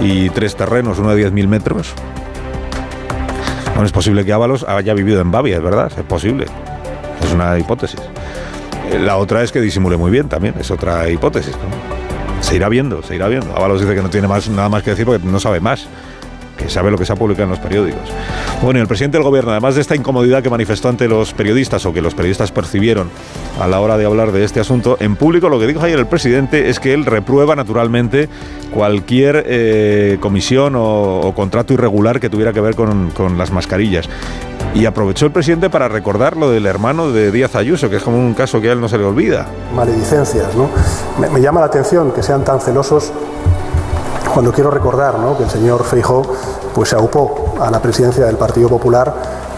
y tres terrenos, uno de 10.000 metros. Bueno, es posible que Ábalos haya vivido en Bavia, es verdad, es posible. Es una hipótesis. Eh, La otra es que disimule muy bien también, es otra hipótesis. ¿no? Se irá viendo, se irá viendo. Ábalos dice que no tiene más, nada más que decir porque no sabe más, que sabe lo que se ha publicado en los periódicos. Bueno, el presidente del gobierno, además de esta incomodidad que manifestó ante los periodistas o que los periodistas percibieron a la hora de hablar de este asunto, en público lo que dijo ayer el presidente es que él reprueba naturalmente cualquier eh, comisión o, o contrato irregular que tuviera que ver con, con las mascarillas. Y aprovechó el presidente para recordar lo del hermano de Díaz Ayuso, que es como un caso que a él no se le olvida. maledicencias. ¿no? Me, me llama la atención que sean tan celosos cuando quiero recordar ¿no? que el señor Feijó pues, se aupó a la presidencia del Partido Popular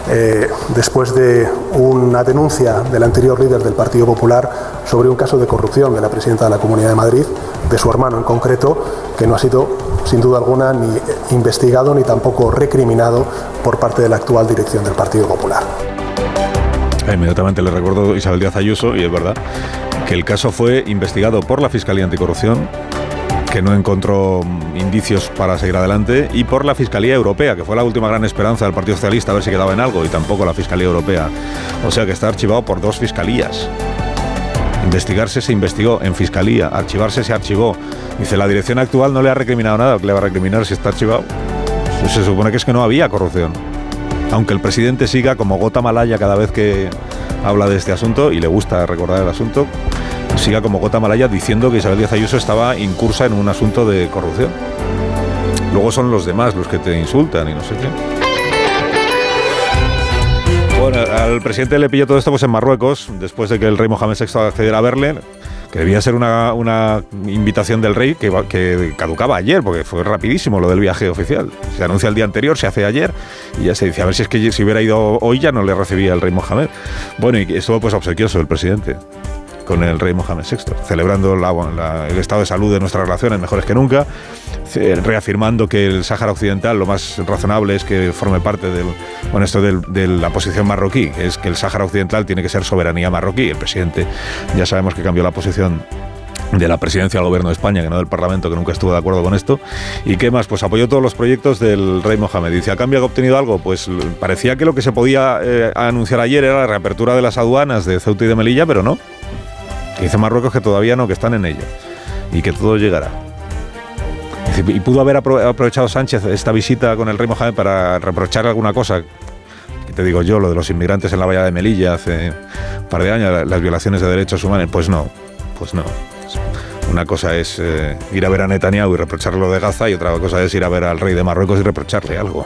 eh, después de una denuncia del anterior líder del Partido Popular sobre un caso de corrupción de la presidenta de la Comunidad de Madrid, de su hermano en concreto, que no ha sido sin duda alguna ni investigado ni tampoco recriminado por parte de la actual dirección del Partido Popular. Inmediatamente le recuerdo Isabel Díaz Ayuso, y es verdad, que el caso fue investigado por la Fiscalía Anticorrupción, que no encontró indicios para seguir adelante, y por la Fiscalía Europea, que fue la última gran esperanza del Partido Socialista a ver si quedaba en algo, y tampoco la Fiscalía Europea. O sea que está archivado por dos fiscalías. Investigarse se investigó en fiscalía, archivarse se archivó. Dice, la dirección actual no le ha recriminado nada, ¿qué le va a recriminar si está archivado? Se- Se supone que es que no había corrupción. Aunque el presidente siga como gota malaya cada vez que habla de este asunto, y le gusta recordar el asunto, siga como gota malaya diciendo que Isabel Díaz Ayuso estaba incursa en un asunto de corrupción. Luego son los demás los que te insultan y no sé qué. Bueno, al presidente le pilló todo esto pues en Marruecos, después de que el rey Mohamed VI accediera a verle, que debía ser una, una invitación del rey que, que caducaba ayer, porque fue rapidísimo lo del viaje oficial. Se anuncia el día anterior, se hace ayer, y ya se dice, a ver si es que si hubiera ido hoy ya no le recibía el rey Mohamed. Bueno, y estuvo pues obsequioso el presidente con el rey Mohamed VI, celebrando el estado de salud de nuestras relaciones mejores que nunca, reafirmando que el Sáhara Occidental lo más razonable es que forme parte del, esto de la posición marroquí, es que el Sáhara Occidental tiene que ser soberanía marroquí. El presidente ya sabemos que cambió la posición de la presidencia del gobierno de España, que no del Parlamento, que nunca estuvo de acuerdo con esto. ¿Y qué más? Pues apoyó todos los proyectos del rey Mohamed. Dice, ¿a cambio ha obtenido algo? Pues parecía que lo que se podía eh, anunciar ayer era la reapertura de las aduanas de Ceuta y de Melilla, pero no. Dice Marruecos que todavía no, que están en ello. Y que todo llegará. ¿Y pudo haber apro- aprovechado Sánchez esta visita con el rey Mohamed para reprochar alguna cosa? Te digo yo, lo de los inmigrantes en la bahía de Melilla hace un par de años, la- las violaciones de derechos humanos. Pues no, pues no. Una cosa es eh, ir a ver a Netanyahu y reprocharle lo de Gaza y otra cosa es ir a ver al rey de Marruecos y reprocharle algo.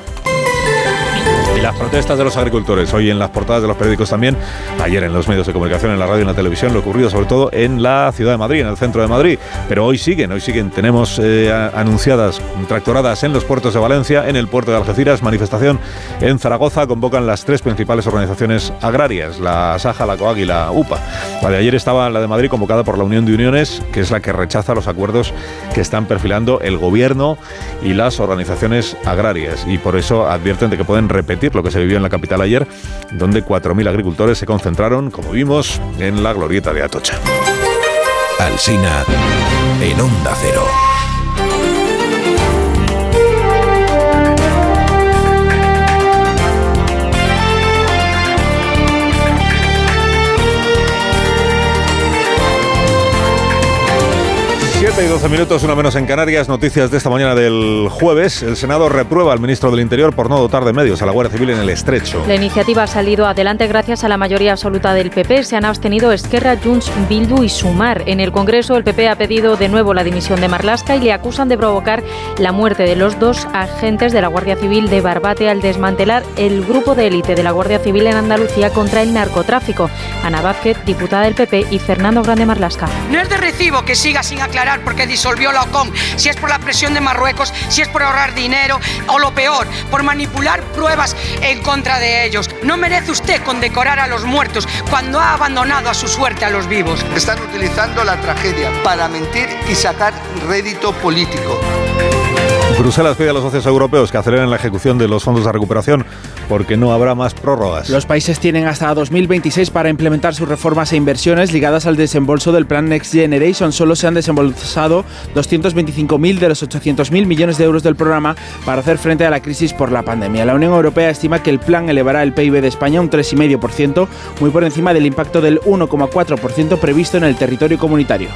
Y las protestas de los agricultores, hoy en las portadas de los periódicos también, ayer en los medios de comunicación, en la radio y en la televisión, lo ocurrido sobre todo en la ciudad de Madrid, en el centro de Madrid. Pero hoy siguen, hoy siguen. Tenemos eh, anunciadas tractoradas en los puertos de Valencia, en el puerto de Algeciras, manifestación en Zaragoza, convocan las tres principales organizaciones agrarias, la Saja, la COAG y la UPA. La de ayer estaba la de Madrid convocada por la Unión de Uniones, que es la que rechaza los acuerdos que están perfilando el gobierno y las organizaciones agrarias. Y por eso advierten de que pueden repetir lo que se vivió en la capital ayer, donde 4.000 agricultores se concentraron, como vimos, en la glorieta de Atocha. Alsina en Onda Cero. Siete y 12 minutos, una menos en Canarias. Noticias de esta mañana del jueves. El Senado reprueba al ministro del Interior por no dotar de medios a la Guardia Civil en el estrecho. La iniciativa ha salido adelante gracias a la mayoría absoluta del PP. Se han abstenido Esquerra, Junts, Bildu y Sumar. En el Congreso, el PP ha pedido de nuevo la dimisión de Marlasca y le acusan de provocar la muerte de los dos agentes de la Guardia Civil de Barbate al desmantelar el grupo de élite de la Guardia Civil en Andalucía contra el narcotráfico. Ana Vázquez, diputada del PP, y Fernando Grande Marlasca. No es de recibo que siga sin aclarar por qué disolvió la OCOM, si es por la presión de Marruecos, si es por ahorrar dinero o lo peor, por manipular pruebas en contra de ellos. No merece usted condecorar a los muertos cuando ha abandonado a su suerte a los vivos. Están utilizando la tragedia para mentir y sacar rédito político. Bruselas pide a los socios europeos que aceleren la ejecución de los fondos de recuperación porque no habrá más prórrogas. Los países tienen hasta 2026 para implementar sus reformas e inversiones ligadas al desembolso del plan Next Generation. Solo se han desembolsado 225.000 de los 800.000 millones de euros del programa para hacer frente a la crisis por la pandemia. La Unión Europea estima que el plan elevará el PIB de España un 3,5%, muy por encima del impacto del 1,4% previsto en el territorio comunitario.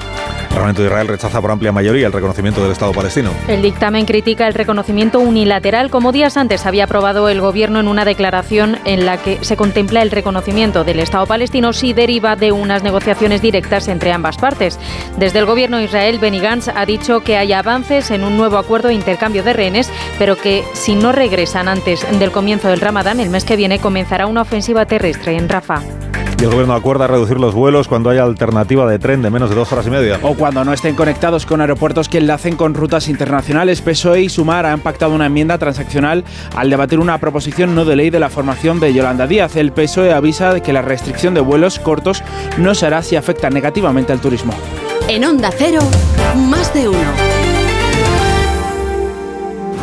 El Parlamento de Israel rechaza por amplia mayoría el reconocimiento del Estado palestino. El dictamen critica el reconocimiento unilateral como días antes había aprobado el gobierno en una declaración en la que se contempla el reconocimiento del Estado palestino si deriva de unas negociaciones directas entre ambas partes. Desde el gobierno de Israel, Benny Gantz ha dicho que hay avances en un nuevo acuerdo de intercambio de rehenes, pero que si no regresan antes del comienzo del Ramadán, el mes que viene comenzará una ofensiva terrestre en Rafah. Y el gobierno acuerda reducir los vuelos cuando haya alternativa de tren de menos de dos horas y media. O cuando no estén conectados con aeropuertos que enlacen con rutas internacionales. PSOE y Sumar han pactado una enmienda transaccional al debatir una proposición no de ley de la formación de Yolanda Díaz. El PSOE avisa de que la restricción de vuelos cortos no se hará si afecta negativamente al turismo. En Onda Cero, más de uno.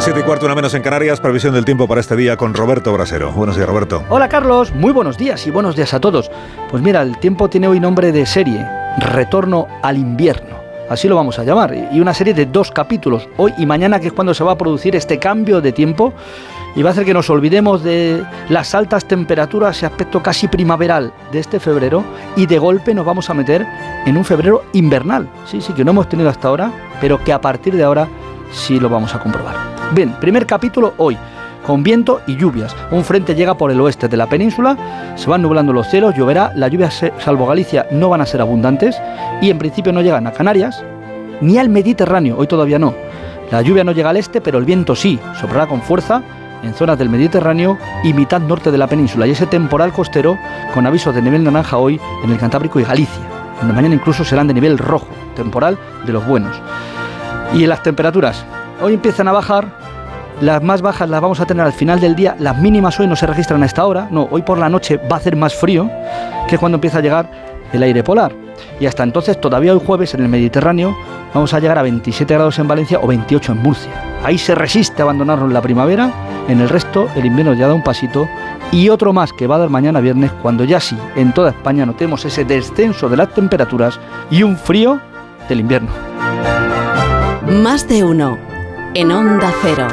7 y cuarto, una menos en Canarias, previsión del tiempo para este día con Roberto Brasero. Buenos días, Roberto. Hola, Carlos. Muy buenos días y buenos días a todos. Pues mira, el tiempo tiene hoy nombre de serie, Retorno al invierno. Así lo vamos a llamar. Y una serie de dos capítulos, hoy y mañana, que es cuando se va a producir este cambio de tiempo y va a hacer que nos olvidemos de las altas temperaturas y aspecto casi primaveral de este febrero y de golpe nos vamos a meter en un febrero invernal. Sí, sí, que no hemos tenido hasta ahora, pero que a partir de ahora sí lo vamos a comprobar. Bien, primer capítulo hoy, con viento y lluvias. Un frente llega por el oeste de la península, se van nublando los cielos, lloverá, las lluvias salvo Galicia no van a ser abundantes y en principio no llegan a Canarias ni al Mediterráneo, hoy todavía no. La lluvia no llega al este, pero el viento sí, soplará con fuerza en zonas del Mediterráneo y mitad norte de la península. Y ese temporal costero con avisos de nivel naranja hoy en el Cantábrico y Galicia. donde mañana incluso serán de nivel rojo, temporal de los buenos. Y las temperaturas, hoy empiezan a bajar, las más bajas las vamos a tener al final del día, las mínimas hoy no se registran a esta hora, no, hoy por la noche va a hacer más frío, que cuando empieza a llegar el aire polar. Y hasta entonces, todavía hoy jueves en el Mediterráneo, vamos a llegar a 27 grados en Valencia o 28 en Murcia. Ahí se resiste abandonarnos la primavera, en el resto el invierno ya da un pasito y otro más que va a dar mañana viernes cuando ya sí en toda España notemos ese descenso de las temperaturas y un frío del invierno. Más de uno. En Onda Cero.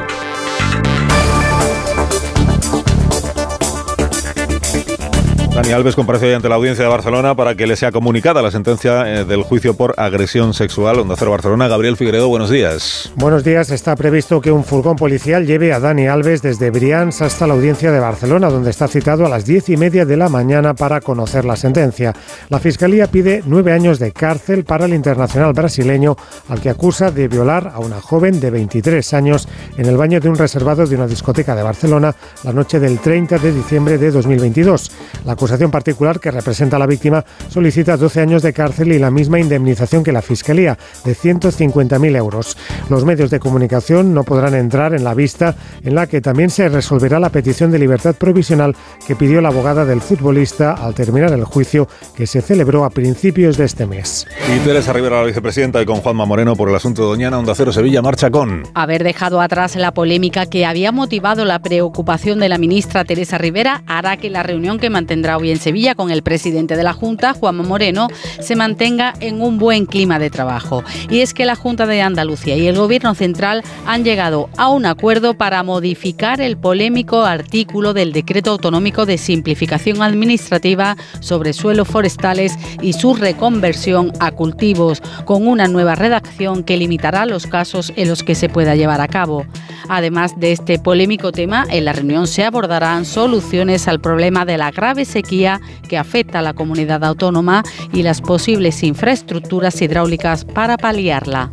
Dani Alves comparece hoy ante la audiencia de Barcelona para que le sea comunicada la sentencia eh, del juicio por agresión sexual. Onda Cero Barcelona, Gabriel Figueredo, buenos días. Buenos días. Está previsto que un furgón policial lleve a Dani Alves desde Brians hasta la audiencia de Barcelona, donde está citado a las diez y media de la mañana para conocer la sentencia. La Fiscalía pide nueve años de cárcel para el internacional brasileño, al que acusa de violar a una joven de 23 años en el baño de un reservado de una discoteca de Barcelona la noche del 30 de diciembre de 2022. La acusación particular que representa a la víctima solicita 12 años de cárcel y la misma indemnización que la Fiscalía, de 150.000 euros. Los medios de comunicación no podrán entrar en la vista en la que también se resolverá la petición de libertad provisional que pidió la abogada del futbolista al terminar el juicio que se celebró a principios de este mes. Y Teresa Rivera, la vicepresidenta, y con Juanma Moreno por el asunto de Doñana, Onda Cero Sevilla, marcha con... Haber dejado atrás la polémica que había motivado la preocupación de la ministra Teresa Rivera hará que la reunión que mantendrá hoy en Sevilla con el presidente de la Junta, Juanma Moreno, se mantenga en un buen clima de trabajo. Y es que la Junta de Andalucía y el Gobierno Central han llegado a un acuerdo para modificar el polémico artículo del Decreto Autonómico de Simplificación Administrativa sobre suelos forestales y su reconversión a cultivos, con una nueva redacción que limitará los casos en los que se pueda llevar a cabo. Además de este polémico tema, en la reunión se abordarán soluciones al problema de la grave sequía que afecta a la comunidad autónoma y las posibles infraestructuras hidráulicas para paliarla.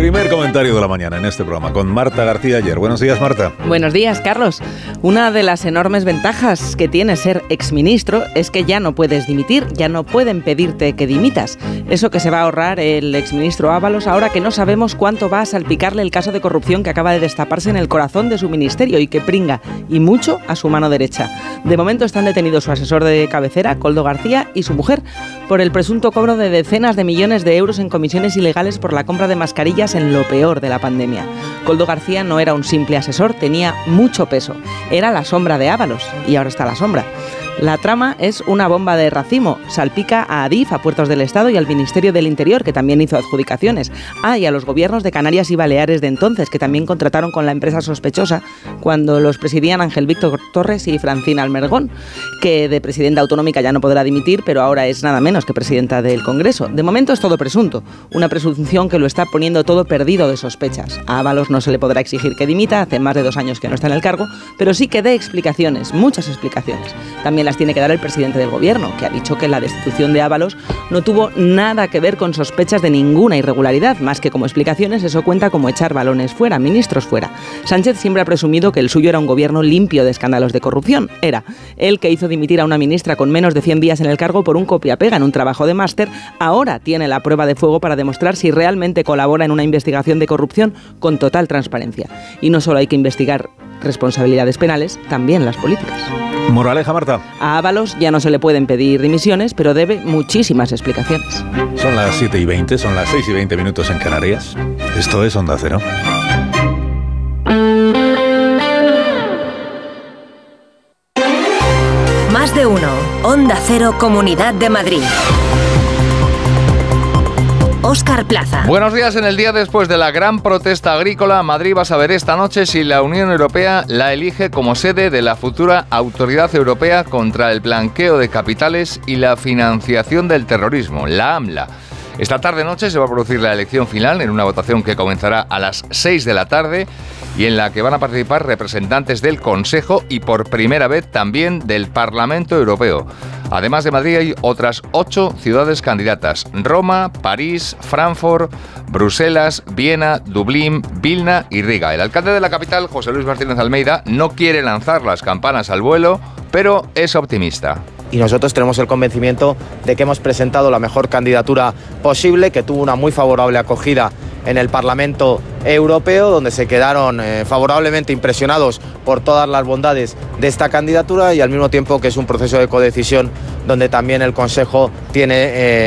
Primer comentario de la mañana en este programa con Marta García ayer. Buenos días, Marta. Buenos días, Carlos. Una de las enormes ventajas que tiene ser exministro es que ya no puedes dimitir, ya no pueden pedirte que dimitas. Eso que se va a ahorrar el exministro Ábalos ahora que no sabemos cuánto va a salpicarle el caso de corrupción que acaba de destaparse en el corazón de su ministerio y que pringa, y mucho, a su mano derecha. De momento están detenidos su asesor de cabecera, Coldo García, y su mujer, por el presunto cobro de decenas de millones de euros en comisiones ilegales por la compra de mascarillas en lo peor de la pandemia. Coldo García no era un simple asesor, tenía mucho peso. Era la sombra de Ábalos y ahora está la sombra. La trama es una bomba de racimo. Salpica a Adif, a Puertos del Estado y al Ministerio del Interior, que también hizo adjudicaciones. Ah, y a los gobiernos de Canarias y Baleares de entonces, que también contrataron con la empresa sospechosa cuando los presidían Ángel Víctor Torres y Francina Almergón, que de presidenta autonómica ya no podrá dimitir, pero ahora es nada menos que presidenta del Congreso. De momento es todo presunto, una presunción que lo está poniendo todo perdido de sospechas. A Ábalos no se le podrá exigir que dimita, hace más de dos años que no está en el cargo, pero sí que dé explicaciones, muchas explicaciones. También las tiene que dar el presidente del gobierno, que ha dicho que la destitución de Ábalos no tuvo nada que ver con sospechas de ninguna irregularidad, más que como explicaciones eso cuenta como echar balones fuera, ministros fuera. Sánchez siempre ha presumido que el suyo era un gobierno limpio de escándalos de corrupción. Era el que hizo dimitir a una ministra con menos de 100 días en el cargo por un copia-pega en un trabajo de máster, ahora tiene la prueba de fuego para demostrar si realmente colabora en una investigación de corrupción con total transparencia. Y no solo hay que investigar responsabilidades penales, también las políticas. Moraleja, Marta. A Ábalos ya no se le pueden pedir dimisiones, pero debe muchísimas explicaciones. Son las 7 y 20, son las 6 y 20 minutos en Canarias. Esto es Onda Cero. Más de uno. Onda Cero, Comunidad de Madrid. Óscar Plaza. Buenos días. En el día después de la gran protesta agrícola, Madrid va a saber esta noche si la Unión Europea la elige como sede de la futura Autoridad Europea contra el Blanqueo de Capitales y la Financiación del Terrorismo, la AMLA. Esta tarde-noche se va a producir la elección final en una votación que comenzará a las 6 de la tarde y en la que van a participar representantes del Consejo y por primera vez también del Parlamento Europeo. Además de Madrid hay otras ocho ciudades candidatas. Roma, París, Frankfurt, Bruselas, Viena, Dublín, Vilna y Riga. El alcalde de la capital, José Luis Martínez Almeida, no quiere lanzar las campanas al vuelo, pero es optimista y nosotros tenemos el convencimiento de que hemos presentado la mejor candidatura posible, que tuvo una muy favorable acogida en el Parlamento Europeo, donde se quedaron eh, favorablemente impresionados por todas las bondades de esta candidatura y al mismo tiempo que es un proceso de codecisión donde también el Consejo tiene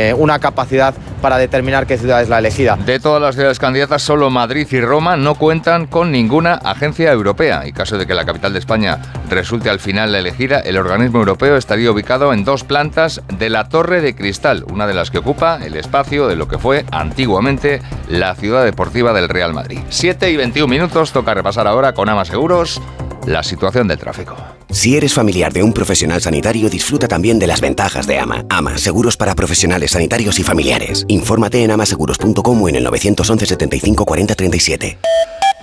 eh, una capacidad para determinar qué ciudad es la elegida. De todas las ciudades candidatas, solo Madrid y Roma no cuentan con ninguna agencia europea. Y caso de que la capital de España resulte al final la elegida, el organismo europeo estaría ubicado en dos plantas de la Torre de Cristal, una de las que ocupa el espacio de lo que fue antiguamente la ciudad deportiva del Real Madrid. 7 y 21 minutos, toca repasar ahora con Ama Seguros la situación del tráfico. Si eres familiar de un profesional sanitario, disfruta también de las ventajas de AMA. AMA, seguros para profesionales sanitarios y familiares. Infórmate en amaseguros.com o en el 911 75 40 37.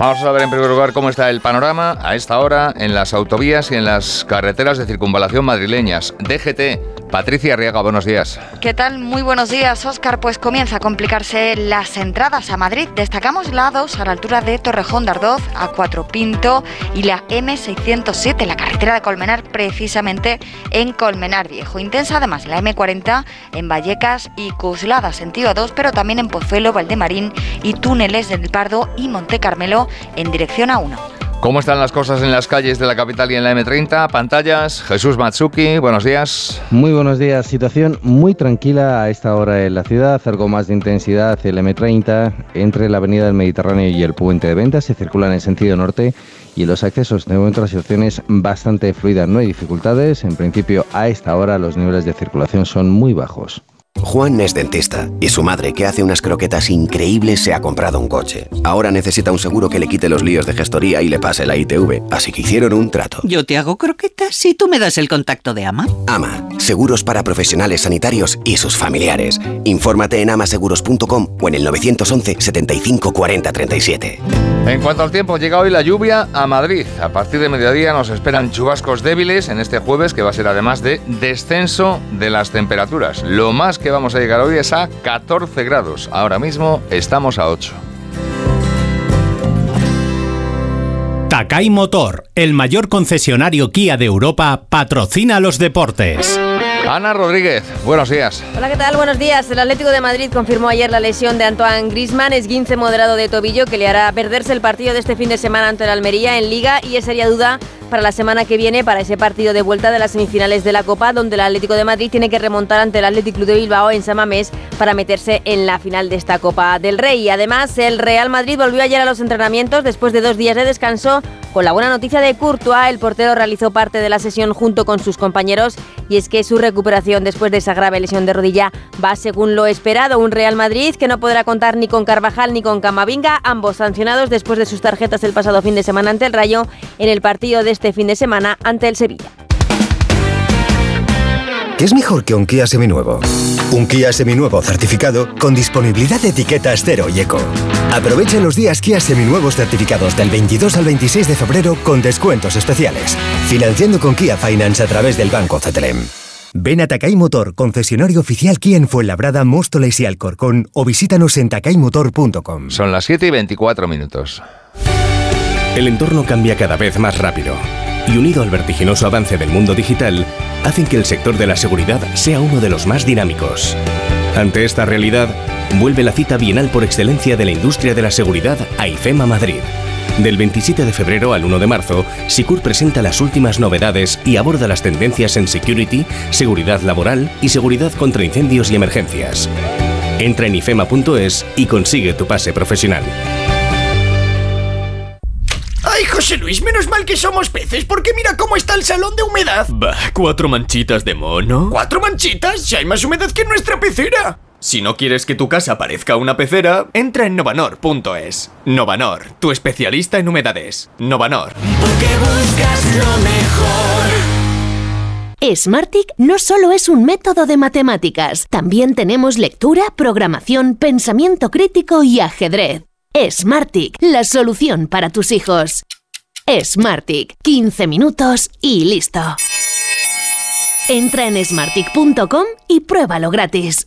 Vamos a ver en primer lugar cómo está el panorama a esta hora en las autovías y en las carreteras de circunvalación madrileñas. DGT, Patricia Arriaga, buenos días. ¿Qué tal? Muy buenos días, Óscar. Pues comienza a complicarse las entradas a Madrid. Destacamos la 2 a la altura de Torrejón de Ardoz, a Cuatro Pinto y la M607, la carretera de Colmenar, precisamente en Colmenar Viejo. Intensa además la M40 en Vallecas y Cuslada, sentido 2, pero también en Pozuelo, Valdemarín y túneles del Pardo y Monte Carmelo en dirección a 1. ¿Cómo están las cosas en las calles de la capital y en la M30? Pantallas, Jesús Matsuki, buenos días. Muy buenos días, situación muy tranquila a esta hora en la ciudad, algo más de intensidad el M30 entre la avenida del Mediterráneo y el puente de ventas, se circula en sentido norte y los accesos de momento la bastante fluida, no hay dificultades, en principio a esta hora los niveles de circulación son muy bajos. Juan es dentista y su madre, que hace unas croquetas increíbles, se ha comprado un coche. Ahora necesita un seguro que le quite los líos de gestoría y le pase la ITV, así que hicieron un trato. Yo te hago croquetas y tú me das el contacto de Ama. Ama, seguros para profesionales sanitarios y sus familiares. Infórmate en amaseguros.com o en el 911 75 40 37. En cuanto al tiempo, llega hoy la lluvia a Madrid. A partir de mediodía nos esperan chubascos débiles en este jueves, que va a ser además de descenso de las temperaturas. Lo más que vamos a llegar hoy es a 14 grados. Ahora mismo estamos a 8. Takai Motor, el mayor concesionario Kia de Europa, patrocina los deportes. Ana Rodríguez, buenos días. Hola, ¿qué tal? Buenos días. El Atlético de Madrid confirmó ayer la lesión de Antoine Grisman, esguince moderado de tobillo que le hará perderse el partido de este fin de semana ante el Almería en Liga y sería duda para la semana que viene para ese partido de vuelta de las semifinales de la Copa, donde el Atlético de Madrid tiene que remontar ante el Atlético Club de Bilbao en Samamés para meterse en la final de esta Copa del Rey. Además, el Real Madrid volvió ayer a los entrenamientos después de dos días de descanso. Con la buena noticia de Courtois, el portero realizó parte de la sesión junto con sus compañeros y es que su recuperación después de esa grave lesión de rodilla va según lo esperado. Un Real Madrid que no podrá contar ni con Carvajal ni con Camavinga, ambos sancionados después de sus tarjetas el pasado fin de semana ante el Rayo en el partido de este fin de semana ante el Sevilla. ¿Qué es mejor que un Kia seminuevo? Un Kia seminuevo certificado con disponibilidad de etiquetas cero y eco. Aprovecha los días Kia seminuevos certificados del 22 al 26 de febrero con descuentos especiales. Financiando con Kia Finance a través del Banco CTLM. Ven a Takai Motor, concesionario oficial Kia en Fuenlabrada, Móstoles y Alcorcón o visítanos en takaymotor.com. Son las 7 y 24 minutos. El entorno cambia cada vez más rápido y unido al vertiginoso avance del mundo digital, hacen que el sector de la seguridad sea uno de los más dinámicos. Ante esta realidad, vuelve la cita bienal por excelencia de la industria de la seguridad a IFEMA Madrid. Del 27 de febrero al 1 de marzo, SICUR presenta las últimas novedades y aborda las tendencias en security, seguridad laboral y seguridad contra incendios y emergencias. Entra en ifema.es y consigue tu pase profesional. Ay, José Luis, menos mal que somos peces, porque mira cómo está el salón de humedad. Bah, cuatro manchitas de mono. ¿Cuatro manchitas? Si hay más humedad que en nuestra pecera. Si no quieres que tu casa parezca una pecera, entra en novanor.es. Novanor, tu especialista en humedades. Novanor. Porque buscas lo mejor. Smartick no solo es un método de matemáticas, también tenemos lectura, programación, pensamiento crítico y ajedrez. Smartick, la solución para tus hijos. Smartick, 15 minutos y listo. Entra en smartick.com y pruébalo gratis.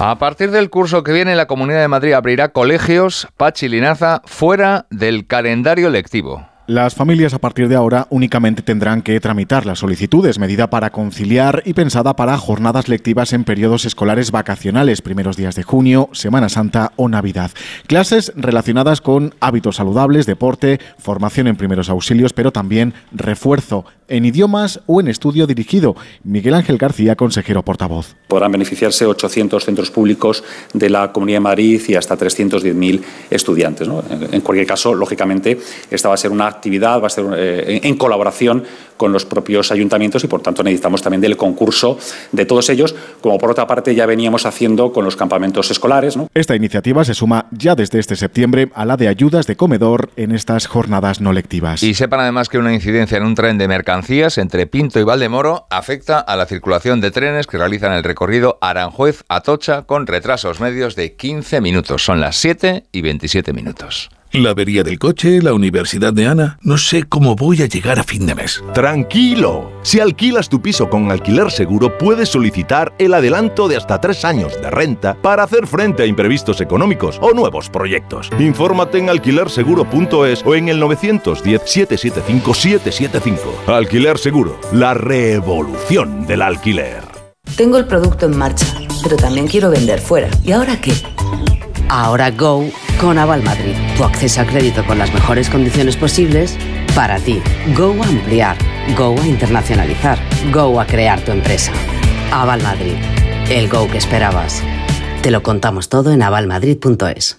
A partir del curso que viene, la Comunidad de Madrid abrirá colegios, Pachilinaza, fuera del calendario lectivo. Las familias a partir de ahora únicamente tendrán que tramitar las solicitudes, medida para conciliar y pensada para jornadas lectivas en periodos escolares vacacionales, primeros días de junio, Semana Santa o Navidad. Clases relacionadas con hábitos saludables, deporte, formación en primeros auxilios, pero también refuerzo en idiomas o en estudio dirigido. Miguel Ángel García, consejero portavoz. Podrán beneficiarse 800 centros públicos de la Comunidad de Madrid y hasta 310.000 estudiantes. ¿no? En cualquier caso, lógicamente, esta va a ser una actividad va a ser eh, en colaboración con los propios ayuntamientos y por tanto necesitamos también del concurso de todos ellos, como por otra parte ya veníamos haciendo con los campamentos escolares. Esta iniciativa se suma ya desde este septiembre a la de ayudas de comedor en estas jornadas no lectivas. Y sepan además que una incidencia en un tren de mercancías entre Pinto y Valdemoro afecta a la circulación de trenes que realizan el recorrido Aranjuez-Atocha con retrasos medios de 15 minutos. Son las 7 y 27 minutos. La avería del coche, la universidad de Ana. No sé cómo voy a llegar a fin de mes. Tranquilo. Si alquilas tu piso con alquiler seguro, puedes solicitar el adelanto de hasta tres años de renta para hacer frente a imprevistos económicos o nuevos proyectos. Infórmate en alquilerseguro.es o en el 910-775-775. Alquiler Seguro, la revolución del alquiler. Tengo el producto en marcha, pero también quiero vender fuera. ¿Y ahora qué? Ahora Go con Aval Madrid. Tu acceso a crédito con las mejores condiciones posibles para ti. Go a ampliar. Go a internacionalizar. Go a crear tu empresa. Aval Madrid. El Go que esperabas. Te lo contamos todo en avalmadrid.es.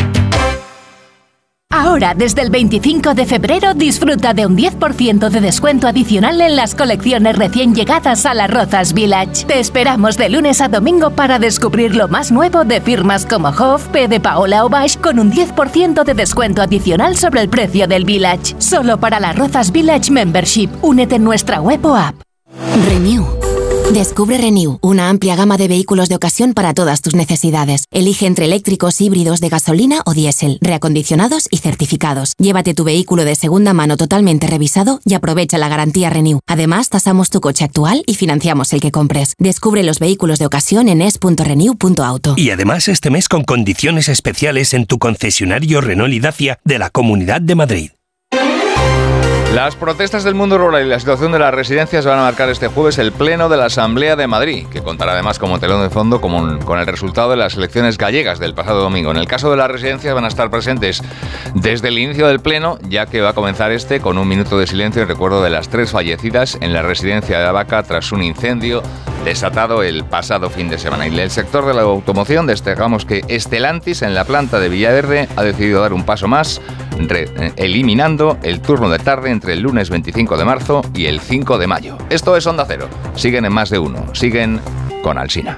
Ahora, desde el 25 de febrero, disfruta de un 10% de descuento adicional en las colecciones recién llegadas a las Rozas Village. Te esperamos de lunes a domingo para descubrir lo más nuevo de firmas como Hoff, P de Paola o Bash con un 10% de descuento adicional sobre el precio del Village. Solo para las Rozas Village Membership. Únete en nuestra web o app. Renew. Descubre Renew, una amplia gama de vehículos de ocasión para todas tus necesidades. Elige entre eléctricos, híbridos de gasolina o diésel, reacondicionados y certificados. Llévate tu vehículo de segunda mano totalmente revisado y aprovecha la garantía Renew. Además, tasamos tu coche actual y financiamos el que compres. Descubre los vehículos de ocasión en es.renew.auto. Y además este mes con condiciones especiales en tu concesionario Renault y Dacia de la Comunidad de Madrid. Las protestas del mundo rural y la situación de las residencias van a marcar este jueves el Pleno de la Asamblea de Madrid, que contará además como telón de fondo con, con el resultado de las elecciones gallegas del pasado domingo. En el caso de las residencias van a estar presentes desde el inicio del Pleno, ya que va a comenzar este con un minuto de silencio en recuerdo de las tres fallecidas en la residencia de Abaca tras un incendio desatado el pasado fin de semana. Y el sector de la automoción destacamos que Estelantis en la planta de Villaverde ha decidido dar un paso más, re- eliminando el turno de tarde entre el lunes 25 de marzo y el 5 de mayo. Esto es Onda Cero. Siguen en más de uno. Siguen con Alsina.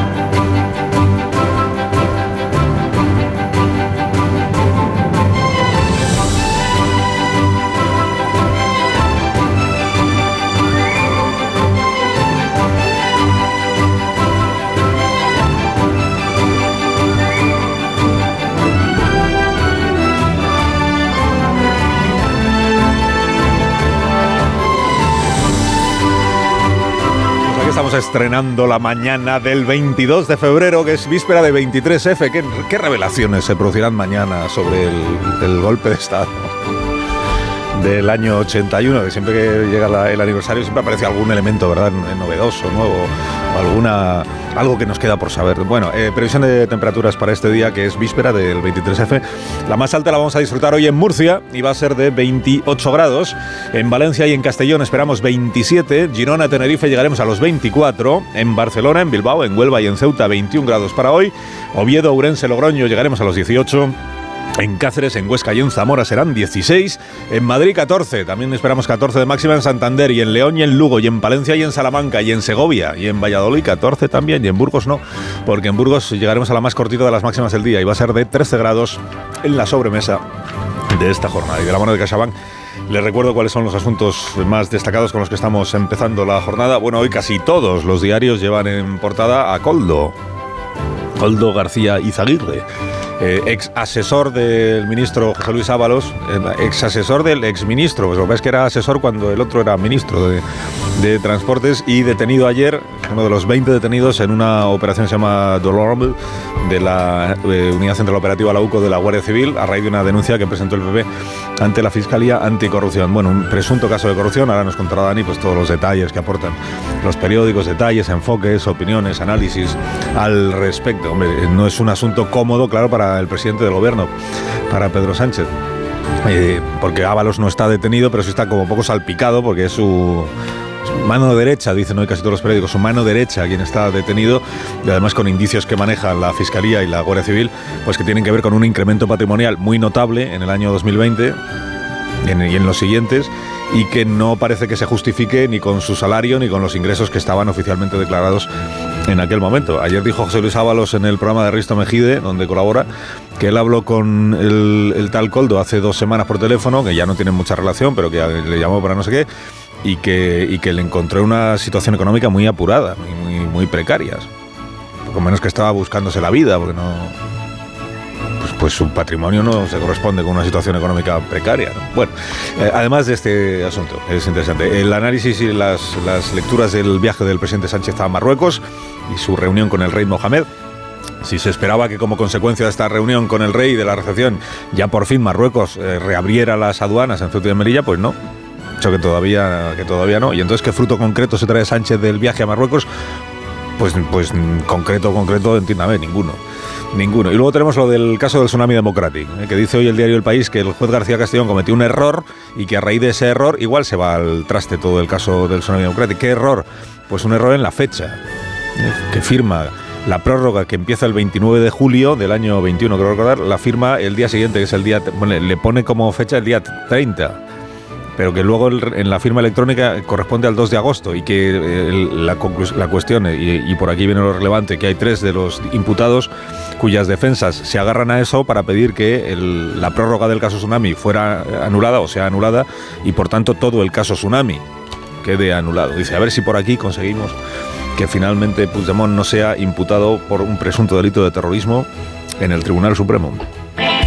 Estrenando la mañana del 22 de febrero, que es víspera de 23F. ¿Qué, revelaciones se producirán mañana sobre el golpe de Estado? Del año 81, que siempre que llega el aniversario siempre aparece algún elemento, ¿verdad? Novedoso, nuevo, o alguna, algo que nos queda por saber. Bueno, eh, previsión de temperaturas para este día, que es víspera del 23F. La más alta la vamos a disfrutar hoy en Murcia y va a ser de 28 grados. En Valencia y en Castellón esperamos 27. Girona, Tenerife llegaremos a los 24. En Barcelona, en Bilbao, en Huelva y en Ceuta 21 grados para hoy. Oviedo, Urense, Logroño llegaremos a los 18. En Cáceres, en Huesca y en Zamora serán 16. En Madrid 14. También esperamos 14 de máxima en Santander y en León y en Lugo y en Palencia y en Salamanca y en Segovia y en Valladolid 14 también y en Burgos no, porque en Burgos llegaremos a la más cortita de las máximas del día y va a ser de 13 grados en la sobremesa de esta jornada. Y de la mano de CaixaBank les recuerdo cuáles son los asuntos más destacados con los que estamos empezando la jornada. Bueno, hoy casi todos los diarios llevan en portada a Coldo. Coldo García Izaguirre, eh, ex asesor del ministro José Luis Ábalos, eh, ex asesor del ex ministro, pues lo que es que era asesor cuando el otro era ministro de, de Transportes y detenido ayer, uno de los 20 detenidos en una operación que se llama Dolorable de la eh, Unidad Central Operativa, la UCO de la Guardia Civil, a raíz de una denuncia que presentó el PP ante la Fiscalía Anticorrupción. Bueno, un presunto caso de corrupción, ahora nos contará Dani pues todos los detalles que aportan los periódicos, detalles, enfoques, opiniones, análisis al respecto. Hombre, no es un asunto cómodo, claro, para el presidente del gobierno, para Pedro Sánchez. Eh, porque Ábalos no está detenido, pero sí está como poco salpicado, porque es su, mano derecha, dicen hoy casi todos los periódicos, su mano derecha quien está detenido, y además con indicios que manejan la Fiscalía y la Guardia Civil, pues que tienen que ver con un incremento patrimonial muy notable en el año 2020 y en, y en los siguientes y que no parece que se justifique ni con su salario ni con los ingresos que estaban oficialmente declarados en aquel momento. Ayer dijo José Luis Ábalos en el programa de Risto Mejide, donde colabora, que él habló con el, tal Coldo hace dos semanas por teléfono, que ya no tienen mucha relación, pero que le llamó para no sé qué, y que, y que le encontró una situación económica muy apurada, muy, muy- muy precarias. Poco menos que estaba buscándose la vida, porque no. Pues, pues su patrimonio no se corresponde con una situación económica precaria. ¿no? Bueno, eh, además de este asunto, es interesante. El análisis y las, las lecturas del viaje del presidente Sánchez a Marruecos y su reunión con el rey Mohamed. Si se esperaba que como consecuencia de esta reunión con el rey de la recepción ya por fin Marruecos eh, reabriera las aduanas en Ceuta y Melilla, pues no. Hecho que todavía, que todavía no. Y entonces, ¿qué fruto concreto se trae Sánchez del viaje a Marruecos? Pues, pues concreto, concreto, entiéndame, ninguno. Ninguno. Y luego tenemos lo del caso del Tsunami Democratic, eh, que dice hoy el diario El País que el juez García Castellón cometió un error y que a raíz de ese error igual se va al traste todo el caso del Tsunami Democratic. ¿Qué error? Pues un error en la fecha, eh, que firma la prórroga que empieza el 29 de julio del año 21, creo recordar, la firma el día siguiente, que es el día, bueno, le pone como fecha el día 30 pero que luego en la firma electrónica corresponde al 2 de agosto y que eh, la, la cuestión, y, y por aquí viene lo relevante, que hay tres de los imputados cuyas defensas se agarran a eso para pedir que la prórroga del caso Tsunami fuera anulada o sea anulada y por tanto todo el caso Tsunami quede anulado. Dice, a ver si por aquí conseguimos que finalmente Puigdemont no sea imputado por un presunto delito de terrorismo en el Tribunal Supremo.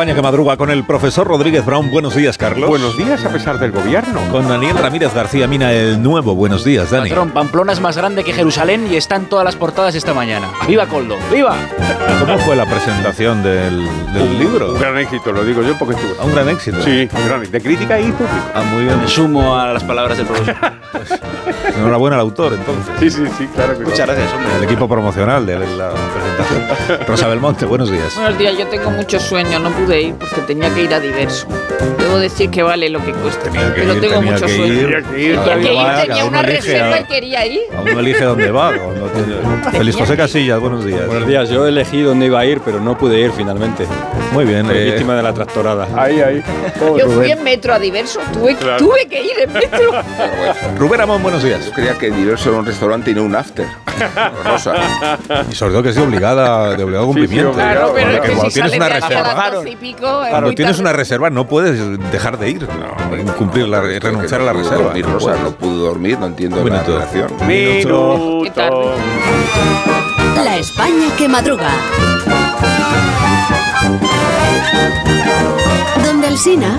España que madruga con el profesor Rodríguez Brown. Buenos días, Carlos. Buenos días, a pesar del gobierno. Con Daniel Ramírez García Mina, el nuevo. Buenos días, Dani. Patrón, Pamplona es más grande que Jerusalén y está en todas las portadas esta mañana. ¡Viva Coldo! ¡Viva! ¿Cómo fue la presentación del, del libro? Un gran éxito, lo digo yo porque estuve. Un gran éxito. Sí, un gran éxito. De crítica y público. Ah, muy bien. Me sumo a las palabras del profesor. Enhorabuena al autor, entonces. Sí, sí, sí, claro que Muchas gracias, hombre. El equipo promocional de la presentación. Rosa Belmonte, buenos días. Buenos días, yo tengo mucho sueño, no pude ir porque tenía que ir a diverso. Debo decir que vale lo que cuesta, que pero ir, tengo tenía mucho que sueño. ir. Tenía que ir, Tenía que ir, va, tenía una reserva a- y quería ir. A uno elige dónde va. tiene- Feliz José Casillas, buenos días. Buenos días, yo elegí dónde iba a ir, pero no pude ir finalmente. Muy bien. Eh, víctima de la tractorada. Ahí, ahí. Yo fui en metro a diverso, tuve, Claro. tuve que ir en metro. Rubén Amón, buenos días. Yo creía que diverso era un restaurante y no un after. Rosa. Y sobre todo que es de obligada, de obligado Sí, sí, cumplimiento. Claro, pero es que cuando si tienes una reserva. muy tienes una reserva no puedes dejar de ir, no, cumplir la, renunciar a la reserva. dormir, no Rosa, no pudo dormir, no entiendo la minuto. relación. Minuto. La España que madruga. Donde el Sina.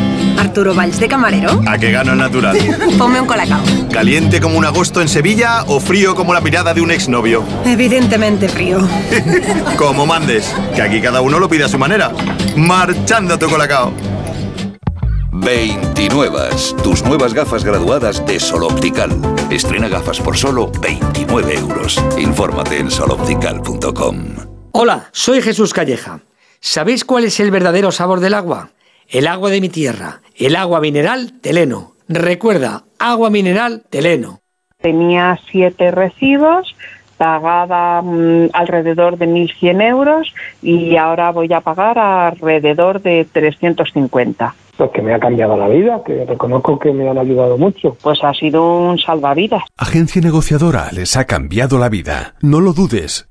Arturo Valls de camarero. ¿A qué gano el natural? Ponme un colacao. ¿Caliente como un agosto en Sevilla o frío como la mirada de un exnovio? Evidentemente frío. Como mandes, que aquí cada uno lo pide a su manera. Marchando tu colacao. 29. Tus nuevas gafas graduadas de Sol Optical. Estrena gafas por solo 29 euros. Infórmate en soloptical.com. Hola, soy Jesús Calleja. ¿Sabéis cuál es el verdadero sabor del agua? El agua de mi tierra, el agua mineral Teleno. Recuerda, agua mineral Teleno. Tenía siete recibos, pagaba mm, alrededor de 1.100 euros y ahora voy a pagar alrededor de 350. Pues que me ha cambiado la vida, que reconozco que me han ayudado mucho. Pues ha sido un salvavidas. Agencia negociadora les ha cambiado la vida. No lo dudes.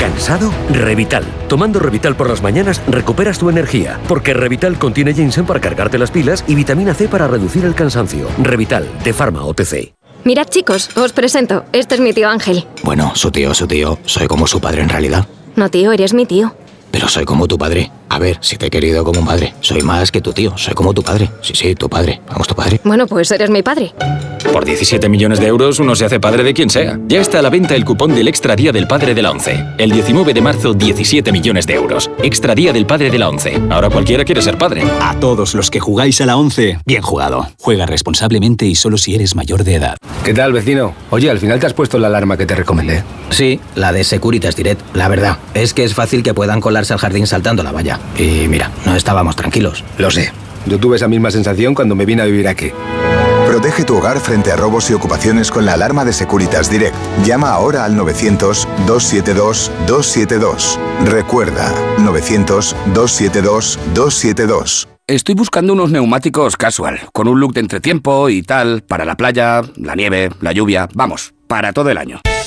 ¿Cansado? Revital. Tomando Revital por las mañanas recuperas tu energía, porque Revital contiene ginseng para cargarte las pilas y vitamina C para reducir el cansancio. Revital, de Pharma OTC. Mirad chicos, os presento. Este es mi tío Ángel. Bueno, su tío, su tío. Soy como su padre en realidad. No tío, eres mi tío. Pero soy como tu padre. A ver, si te he querido como un padre. Soy más que tu tío. Soy como tu padre. Sí, sí, tu padre. Vamos, tu padre. Bueno, pues eres mi padre. Por 17 millones de euros uno se hace padre de quien sea. Ya está a la venta el cupón del Extra Día del Padre de la ONCE. El 19 de marzo, 17 millones de euros. Extra Día del Padre de la ONCE. Ahora cualquiera quiere ser padre. A todos los que jugáis a la 11, bien jugado. Juega responsablemente y solo si eres mayor de edad. ¿Qué tal, vecino? Oye, al final te has puesto la alarma que te recomendé. Sí, la de Securitas Direct. La verdad, es que es fácil que puedan colarse al jardín saltando la valla. Y mira, no estábamos tranquilos. Lo sé. Yo tuve esa misma sensación cuando me vine a vivir aquí. Protege tu hogar frente a robos y ocupaciones con la alarma de Securitas Direct. Llama ahora al 900-272-272. Recuerda, 900-272-272. Estoy buscando unos neumáticos casual, con un look de entretiempo y tal, para la playa, la nieve, la lluvia, vamos, para todo el año.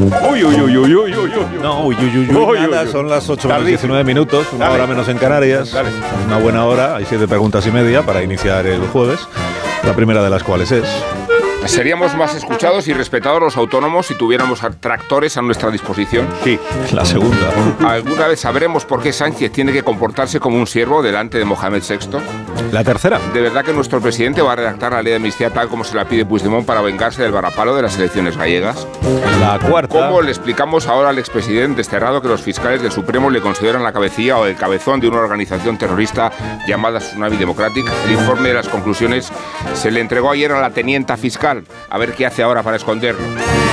Uy, uy, uy, uy, uy, uy, uy. No, uy, uy, uy, uy, Uy, nada, son las 8 menos Tardísimo. 19 minutos, una Dale. hora menos en Canarias. Dale. Una buena hora, hay siete preguntas y media para iniciar el jueves. La primera de las cuales es. ¿Seríamos más escuchados y respetados los autónomos si tuviéramos tractores a nuestra disposición? Sí, la segunda. ¿Alguna vez sabremos por qué Sánchez tiene que comportarse como un siervo delante de Mohamed VI? La tercera. ¿De verdad que nuestro presidente va a redactar la ley de amnistía tal como se la pide Puigdemont para vengarse del varapalo de las elecciones gallegas? La cuarta. ¿Cómo le explicamos ahora al expresidente desterrado que los fiscales del Supremo le consideran la cabecilla o el cabezón de una organización terrorista llamada Tsunami Democratic? El informe de las conclusiones se le entregó ayer a la tenienta fiscal. A ver qué hace ahora para esconderlo.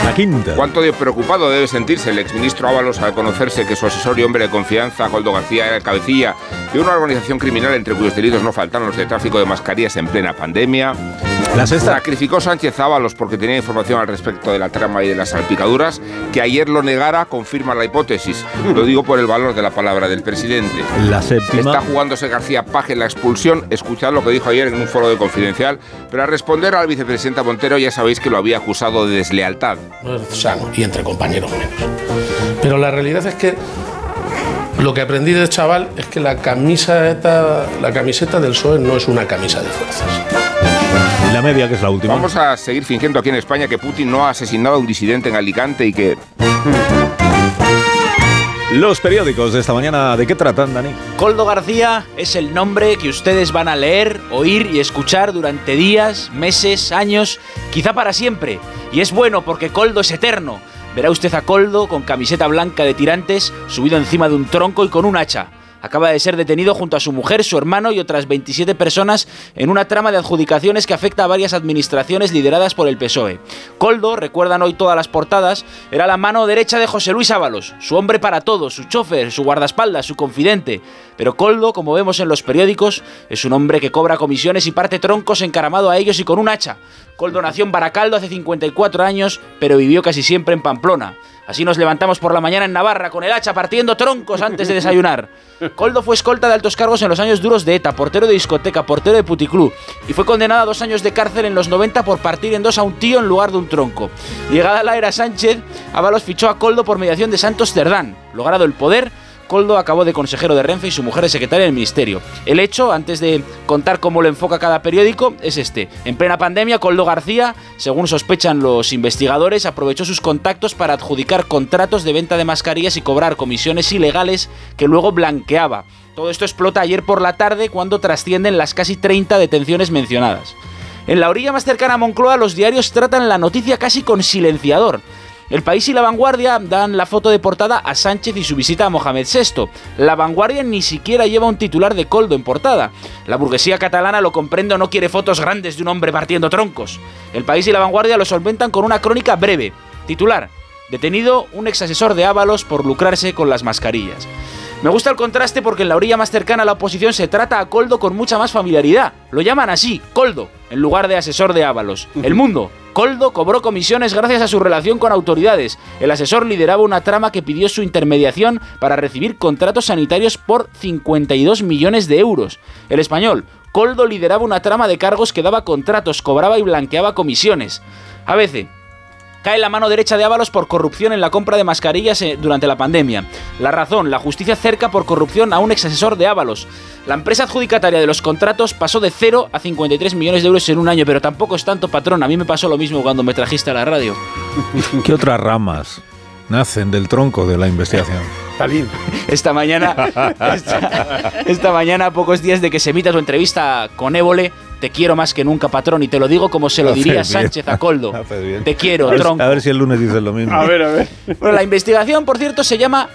La quinta. ¿Cuánto de preocupado debe sentirse el exministro Ábalos al conocerse que su asesor y hombre de confianza, Goldo García, era el cabecilla de una organización criminal entre cuyos delitos no faltaron los de tráfico de mascarillas en plena pandemia? La sexta. Sacrificó Sánchez Ábalos porque tenía información al respecto de la trama y de las salpicaduras. Que ayer lo negara confirma la hipótesis. Lo digo por el valor de la palabra del presidente. La séptima. Está jugándose García Paje en la expulsión. Escuchad lo que dijo ayer en un foro de Confidencial. Pero al responder al vicepresidenta Montero ya sabéis que lo había acusado de deslealtad. sano y entre compañeros menos. Pero la realidad es que Lo que aprendí de chaval es que la camiseta, la camiseta del PSOE no es una camisa de fuerzas. La media, que es la última. Vamos a seguir fingiendo aquí en España que Putin no ha asesinado a un disidente en Alicante y que... Los periódicos de esta mañana, ¿de qué tratan, Dani? Coldo García es el nombre que ustedes van a leer, oír y escuchar durante días, meses, años, quizá para siempre. Y es bueno porque Coldo es eterno. Verá usted a Coldo con camiseta blanca de tirantes, subido encima de un tronco y con un hacha. Acaba de ser detenido junto a su mujer, su hermano y otras 27 personas en una trama de adjudicaciones que afecta a varias administraciones lideradas por el PSOE. Coldo, recuerdan hoy todas las portadas, era la mano derecha de José Luis Ábalos, su hombre para todo, su chofer, su guardaespaldas, su confidente. Pero Coldo, como vemos en los periódicos, es un hombre que cobra comisiones y parte troncos encaramado a ellos y con un hacha. Coldo nació en Baracaldo hace 54 años, pero vivió casi siempre en Pamplona. Así nos levantamos por la mañana en Navarra con el hacha partiendo troncos antes de desayunar. Coldo fue escolta de altos cargos en los años duros de ETA, portero de discoteca, portero de puticlub y fue condenado a dos años de cárcel en los 90 por partir en dos a un tío en lugar de un tronco. Llegada la era Sánchez, Ábalos fichó a Coldo por mediación de Santos Cerdán. Logrado el poder, Coldo acabó de consejero de Renfe y su mujer de secretaria del ministerio. El hecho, antes de contar cómo lo enfoca cada periódico, es este. En plena pandemia, Coldo García, según sospechan los investigadores, aprovechó sus contactos para adjudicar contratos de venta de mascarillas y cobrar comisiones ilegales que luego blanqueaba. Todo esto explota ayer por la tarde cuando trascienden las casi 30 detenciones mencionadas. En la orilla más cercana a Moncloa, los diarios tratan la noticia casi con silenciador. El País y La Vanguardia dan la foto de portada a Sánchez y su visita a Mohamed VI. La Vanguardia ni siquiera lleva un titular de Coldo en portada. La burguesía catalana lo comprende o no quiere fotos grandes de un hombre partiendo troncos. El País y La Vanguardia lo solventan con una crónica breve. Titular. Detenido un ex asesor de Ábalos por lucrarse con las mascarillas. Me gusta el contraste porque en la orilla más cercana a la oposición se trata a Coldo con mucha más familiaridad. Lo llaman así, Coldo, en lugar de asesor de Ábalos. El mundo. Coldo cobró comisiones gracias a su relación con autoridades. El asesor lideraba una trama que pidió su intermediación para recibir contratos sanitarios por 52 millones de euros. El español. Coldo lideraba una trama de cargos que daba contratos, cobraba y blanqueaba comisiones. A veces, cae la mano derecha de Ábalos por corrupción en la compra de mascarillas eh, durante la pandemia. La razón, la justicia cerca por corrupción a un ex asesor de Ábalos. La empresa adjudicataria de los contratos pasó de 0 a 53 millones de euros en un año, pero tampoco es tanto patrón. A mí me pasó lo mismo cuando me trajiste a la radio. ¿Qué otras ramas nacen del tronco de la investigación? Esta mañana, esta, esta mañana, a pocos días de que se emita tu entrevista con Évole, te quiero más que nunca, patrón, y te lo digo como se lo diría bien. Sánchez a Coldo. Te quiero, tronco. A ver si el lunes dices lo mismo. A ver, a ver. Bueno, la investigación, por cierto, se llama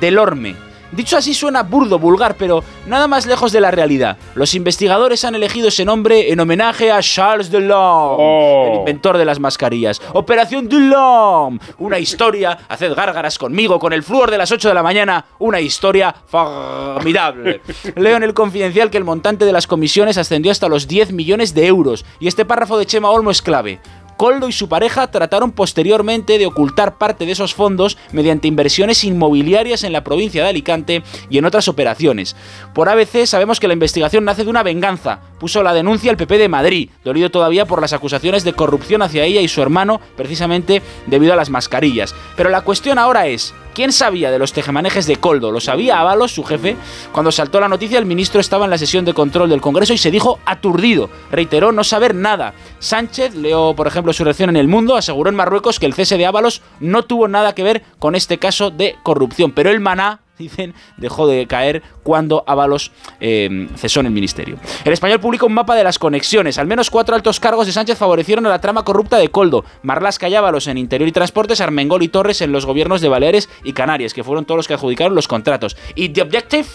Delorme. Dicho así suena burdo, vulgar, pero nada más lejos de la realidad. Los investigadores han elegido ese nombre en homenaje a Charles Delorme, el inventor de las mascarillas. Operación Delorme, una historia, haced gárgaras conmigo, con el flúor de las 8 de la mañana, una historia formidable. Leo en el confidencial que el montante de las comisiones ascendió hasta los 10 millones de euros, y este párrafo de Chema Olmo es clave. Coldo y su pareja trataron posteriormente de ocultar parte de esos fondos mediante inversiones inmobiliarias en la provincia de Alicante y en otras operaciones. Por ABC sabemos que la investigación nace de una venganza. Puso la denuncia el PP de Madrid, dolido todavía por las acusaciones de corrupción hacia ella y su hermano, precisamente debido a las mascarillas. Pero la cuestión ahora es, ¿Quién sabía de los tejemanejes de Coldo? ¿Lo sabía Ábalos, su jefe? Cuando saltó la noticia, el ministro estaba en la sesión de control del Congreso y se dijo aturdido. Reiteró no saber nada. Sánchez, leo por ejemplo su reacción en El Mundo, aseguró en Marruecos que el cese de Ábalos no tuvo nada que ver con este caso de corrupción. Pero el maná dicen, dejó de caer cuando Ábalos eh, cesó en el ministerio. El español publica un mapa de las conexiones. Al menos cuatro altos cargos de Sánchez favorecieron a la trama corrupta de Coldo. Marlasca y Ábalos en Interior y Transportes, Armengol y Torres en los gobiernos de Baleares y Canarias, que fueron todos los que adjudicaron los contratos. Y The Objective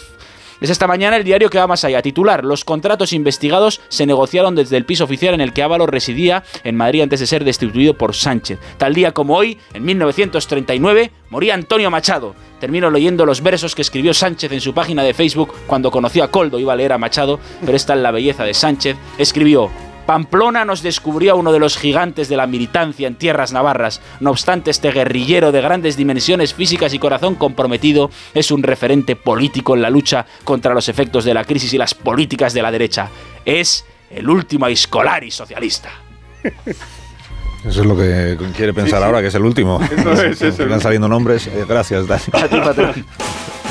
es esta mañana el diario que va más allá. Titular: Los contratos investigados se negociaron desde el piso oficial en el que Ábalos residía en Madrid antes de ser destituido por Sánchez. Tal día como hoy, en 1939, moría Antonio Machado. Termino leyendo los versos que escribió Sánchez en su página de Facebook cuando conoció a Coldo. Iba a leer a Machado, pero esta es la belleza de Sánchez. Escribió. Pamplona nos descubrió a uno de los gigantes de la militancia en tierras navarras. No obstante, este guerrillero de grandes dimensiones físicas y corazón comprometido es un referente político en la lucha contra los efectos de la crisis y las políticas de la derecha. Es el último Aiscolari socialista. Eso es lo que quiere pensar ahora, que es el último. Eso es, eso es. Están saliendo nombres. Eh, gracias, Dani.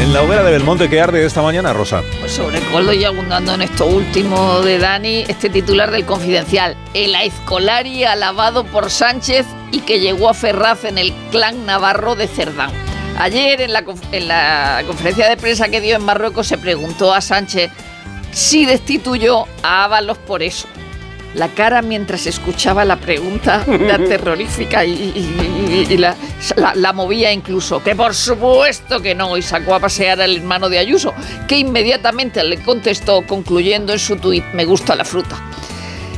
En la hoguera de Belmonte que arde esta mañana, Rosa. Pues sobre Coldo y abundando en esto último de Dani, este titular del Confidencial. El Aizcolari alabado por Sánchez y que llegó a Ferraz en el clan navarro de Cerdán. Ayer en la, en la conferencia de prensa que dio en Marruecos se preguntó a Sánchez si destituyó a Ábalos por eso. La cara mientras escuchaba la pregunta era terrorífica y, y- y- y la, la- la movía incluso. Que por supuesto que no, y sacó a pasear al hermano de Ayuso, que inmediatamente le contestó concluyendo en su tuit, me gusta la fruta.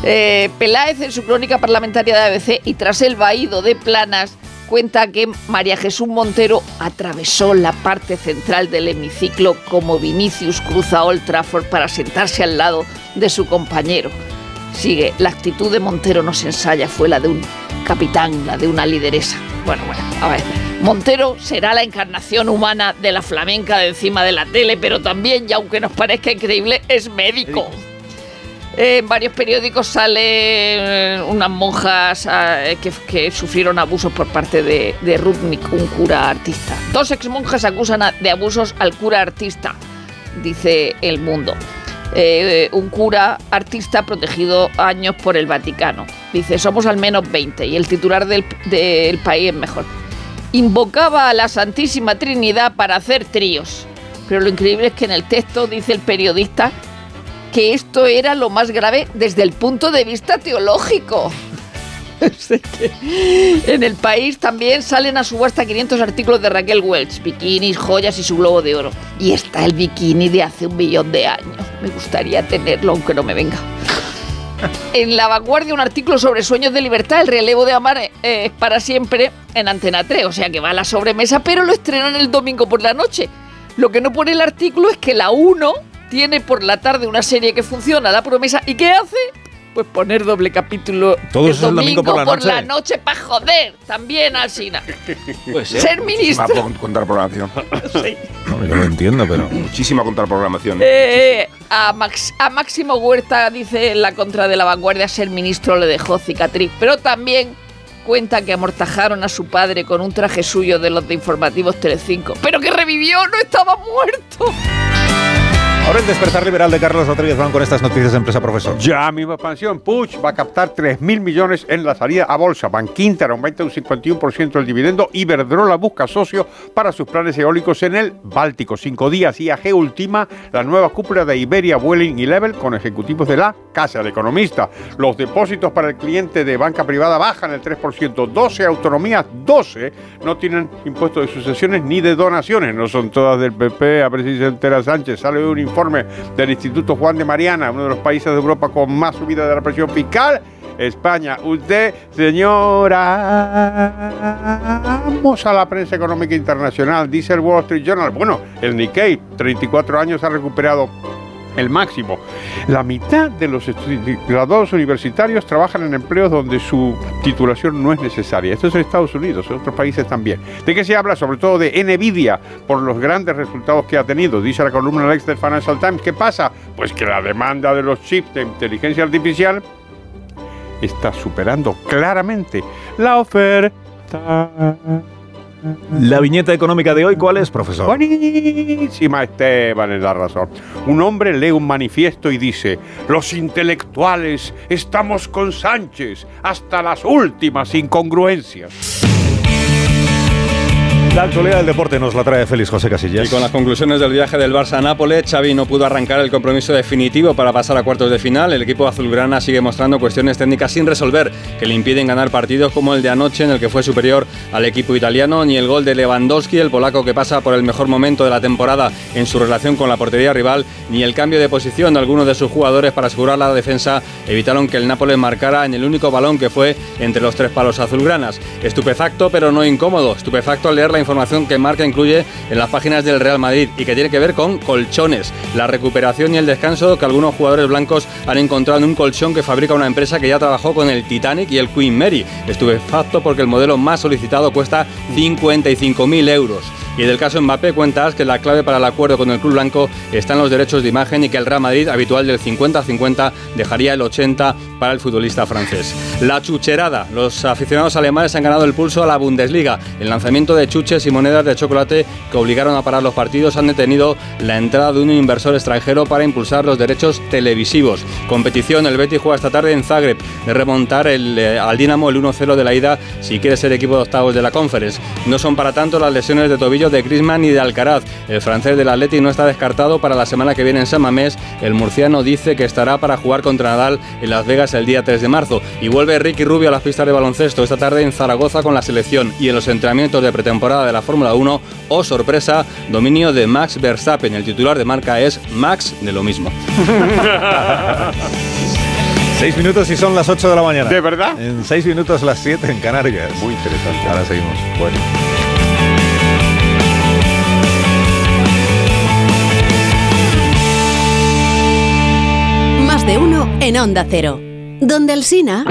Eh, Peláez en su crónica parlamentaria de ABC y tras el vaído de Planas cuenta que María Jesús Montero atravesó la parte central del hemiciclo como Vinicius cruza Old Trafford para sentarse al lado de su compañero. Sigue, la actitud de Montero no se ensaya, fue la de un capitán, la de una lideresa. Bueno, bueno, a ver. Montero será la encarnación humana de la flamenca de encima de la tele, pero también, y aunque nos parezca increíble, es médico. Eh, En varios periódicos sale eh, unas monjas eh, que, que sufrieron abusos por parte de, de Rudnik, un cura artista. Dos exmonjas acusan a- de abusos al cura artista, dice El Mundo. Eh, un cura artista protegido años por el Vaticano. Dice, somos al menos 20 y el titular del, del país es mejor. Invocaba a la Santísima Trinidad para hacer tríos. Pero lo increíble es que en el texto dice el periodista que esto era lo más grave desde el punto de vista teológico. En el país también salen a subasta 500 artículos de Raquel Welch, bikinis, joyas y su globo de oro. Y está el bikini de hace un millón de años. Me gustaría tenerlo, aunque no me venga. En La Vanguardia un artículo sobre sueños de libertad, el relevo de Amar eh, es para siempre en Antena 3, o sea que va a la sobremesa, pero lo estrenan el domingo por la noche. Lo que no pone el artículo es que la 1 tiene por la tarde una serie que funciona, La Promesa, ¿y qué hace? Pues poner doble capítulo Todo el eso el domingo por la noche. la noche para joder, también al Sina. Puede Ser ministro. Muchísima con- contraprogramación. No, yo lo entiendo, pero. Muchísima contraprogramación. Eh, a, Max- a Máximo Huerta dice en la contra de la vanguardia ser ministro le dejó cicatriz, pero también cuenta que amortajaron a su padre con un traje suyo de los de informativos Telecinco, pero que revivió, no estaba muerto. Ahora el despertar liberal de Carlos Rodríguez van con estas noticias de empresa profesor. Ya misma expansión. Puig va a captar 3.000 millones en la salida a bolsa. Bankinter aumenta un 51% el dividendo. Iberdrola busca socio para sus planes eólicos en el Báltico. Cinco días. IAG ultima la nueva cúpula de Iberia, Vueling y Level con ejecutivos de la Casa del Economista. Los depósitos para el cliente de banca privada bajan el 3%. 12 autonomías, 12 no tienen impuestos de sucesiones ni de donaciones. No son todas del PP. A entera Sánchez. Sale un informe del Instituto Juan de Mariana, uno de los países de Europa con más subida de la presión fiscal. España, usted, señora, vamos a la prensa económica internacional, dice el Wall Street Journal. Bueno, el Nikkei, 34 años, ha recuperado el máximo. La mitad de los graduados universitarios trabajan en empleos donde su titulación no es necesaria. Esto es en Estados Unidos, en otros países también. ¿De qué se habla? Sobre todo de Nvidia, por los grandes resultados que ha tenido. Dice la columna Lex del Financial Times. ¿Qué pasa? Pues que la demanda de los chips de inteligencia artificial está superando claramente la oferta. La viñeta económica de hoy, ¿cuál es, profesor? Buenísima, Esteban es la razón. Un hombre lee un manifiesto y dice, los intelectuales estamos con Sánchez hasta las últimas incongruencias. La actualidad del deporte nos la trae Félix José Casillas. Y con las conclusiones del viaje del Barça a Nápoles, Xavi no pudo arrancar el compromiso definitivo para pasar a cuartos de final. El equipo azulgrana sigue mostrando cuestiones técnicas sin resolver que le impiden ganar partidos como el de anoche en el que fue superior al equipo italiano, ni el gol de Lewandowski, el polaco que pasa por el mejor momento de la temporada en su relación con la portería rival, ni el cambio de posición de algunos de sus jugadores para asegurar la defensa evitaron que el Nápoles marcara en el único balón que fue entre los tres palos azulgranas. Estupefacto pero no incómodo, estupefacto al leer la información que Marca incluye en las páginas del Real Madrid y que tiene que ver con colchones, la recuperación y el descanso que algunos jugadores blancos han encontrado en un colchón que fabrica una empresa que ya trabajó con el Titanic y el Queen Mary. Estupefacto porque el modelo más solicitado cuesta 55.000 euros. Y del caso Mbappé cuentas que la clave para el acuerdo con el club blanco está en los derechos de imagen y que el Real Madrid, habitual del 50-50, dejaría el 80 para el futbolista francés. La chucherada. Los aficionados alemanes han ganado el pulso a la Bundesliga. El lanzamiento de chuches y monedas de chocolate que obligaron a parar los partidos han detenido la entrada de un inversor extranjero para impulsar los derechos televisivos. Competición, el Betis juega esta tarde en Zagreb de remontar el, eh, al Dinamo el 1-0 de la ida si quiere ser equipo de octavos de la Conference. No son para tanto las lesiones de tobillo de Griezmann y de Alcaraz. El francés del Atleti no está descartado para la semana que viene en San Mamés. El murciano dice que estará para jugar contra Nadal en Las Vegas el día 3 de marzo. Y vuelve Ricky Rubio a las pistas de baloncesto esta tarde en Zaragoza con la selección y en los entrenamientos de pretemporada de la Fórmula 1. O sorpresa, dominio de Max Verstappen. El titular de marca es Max de lo mismo. Seis minutos y son las 8 de la mañana. ¿De verdad? En seis minutos las 7 en Canarias. Muy interesante. Ahora seguimos. Bueno. Más de uno en Onda Cero. Donde el Sina.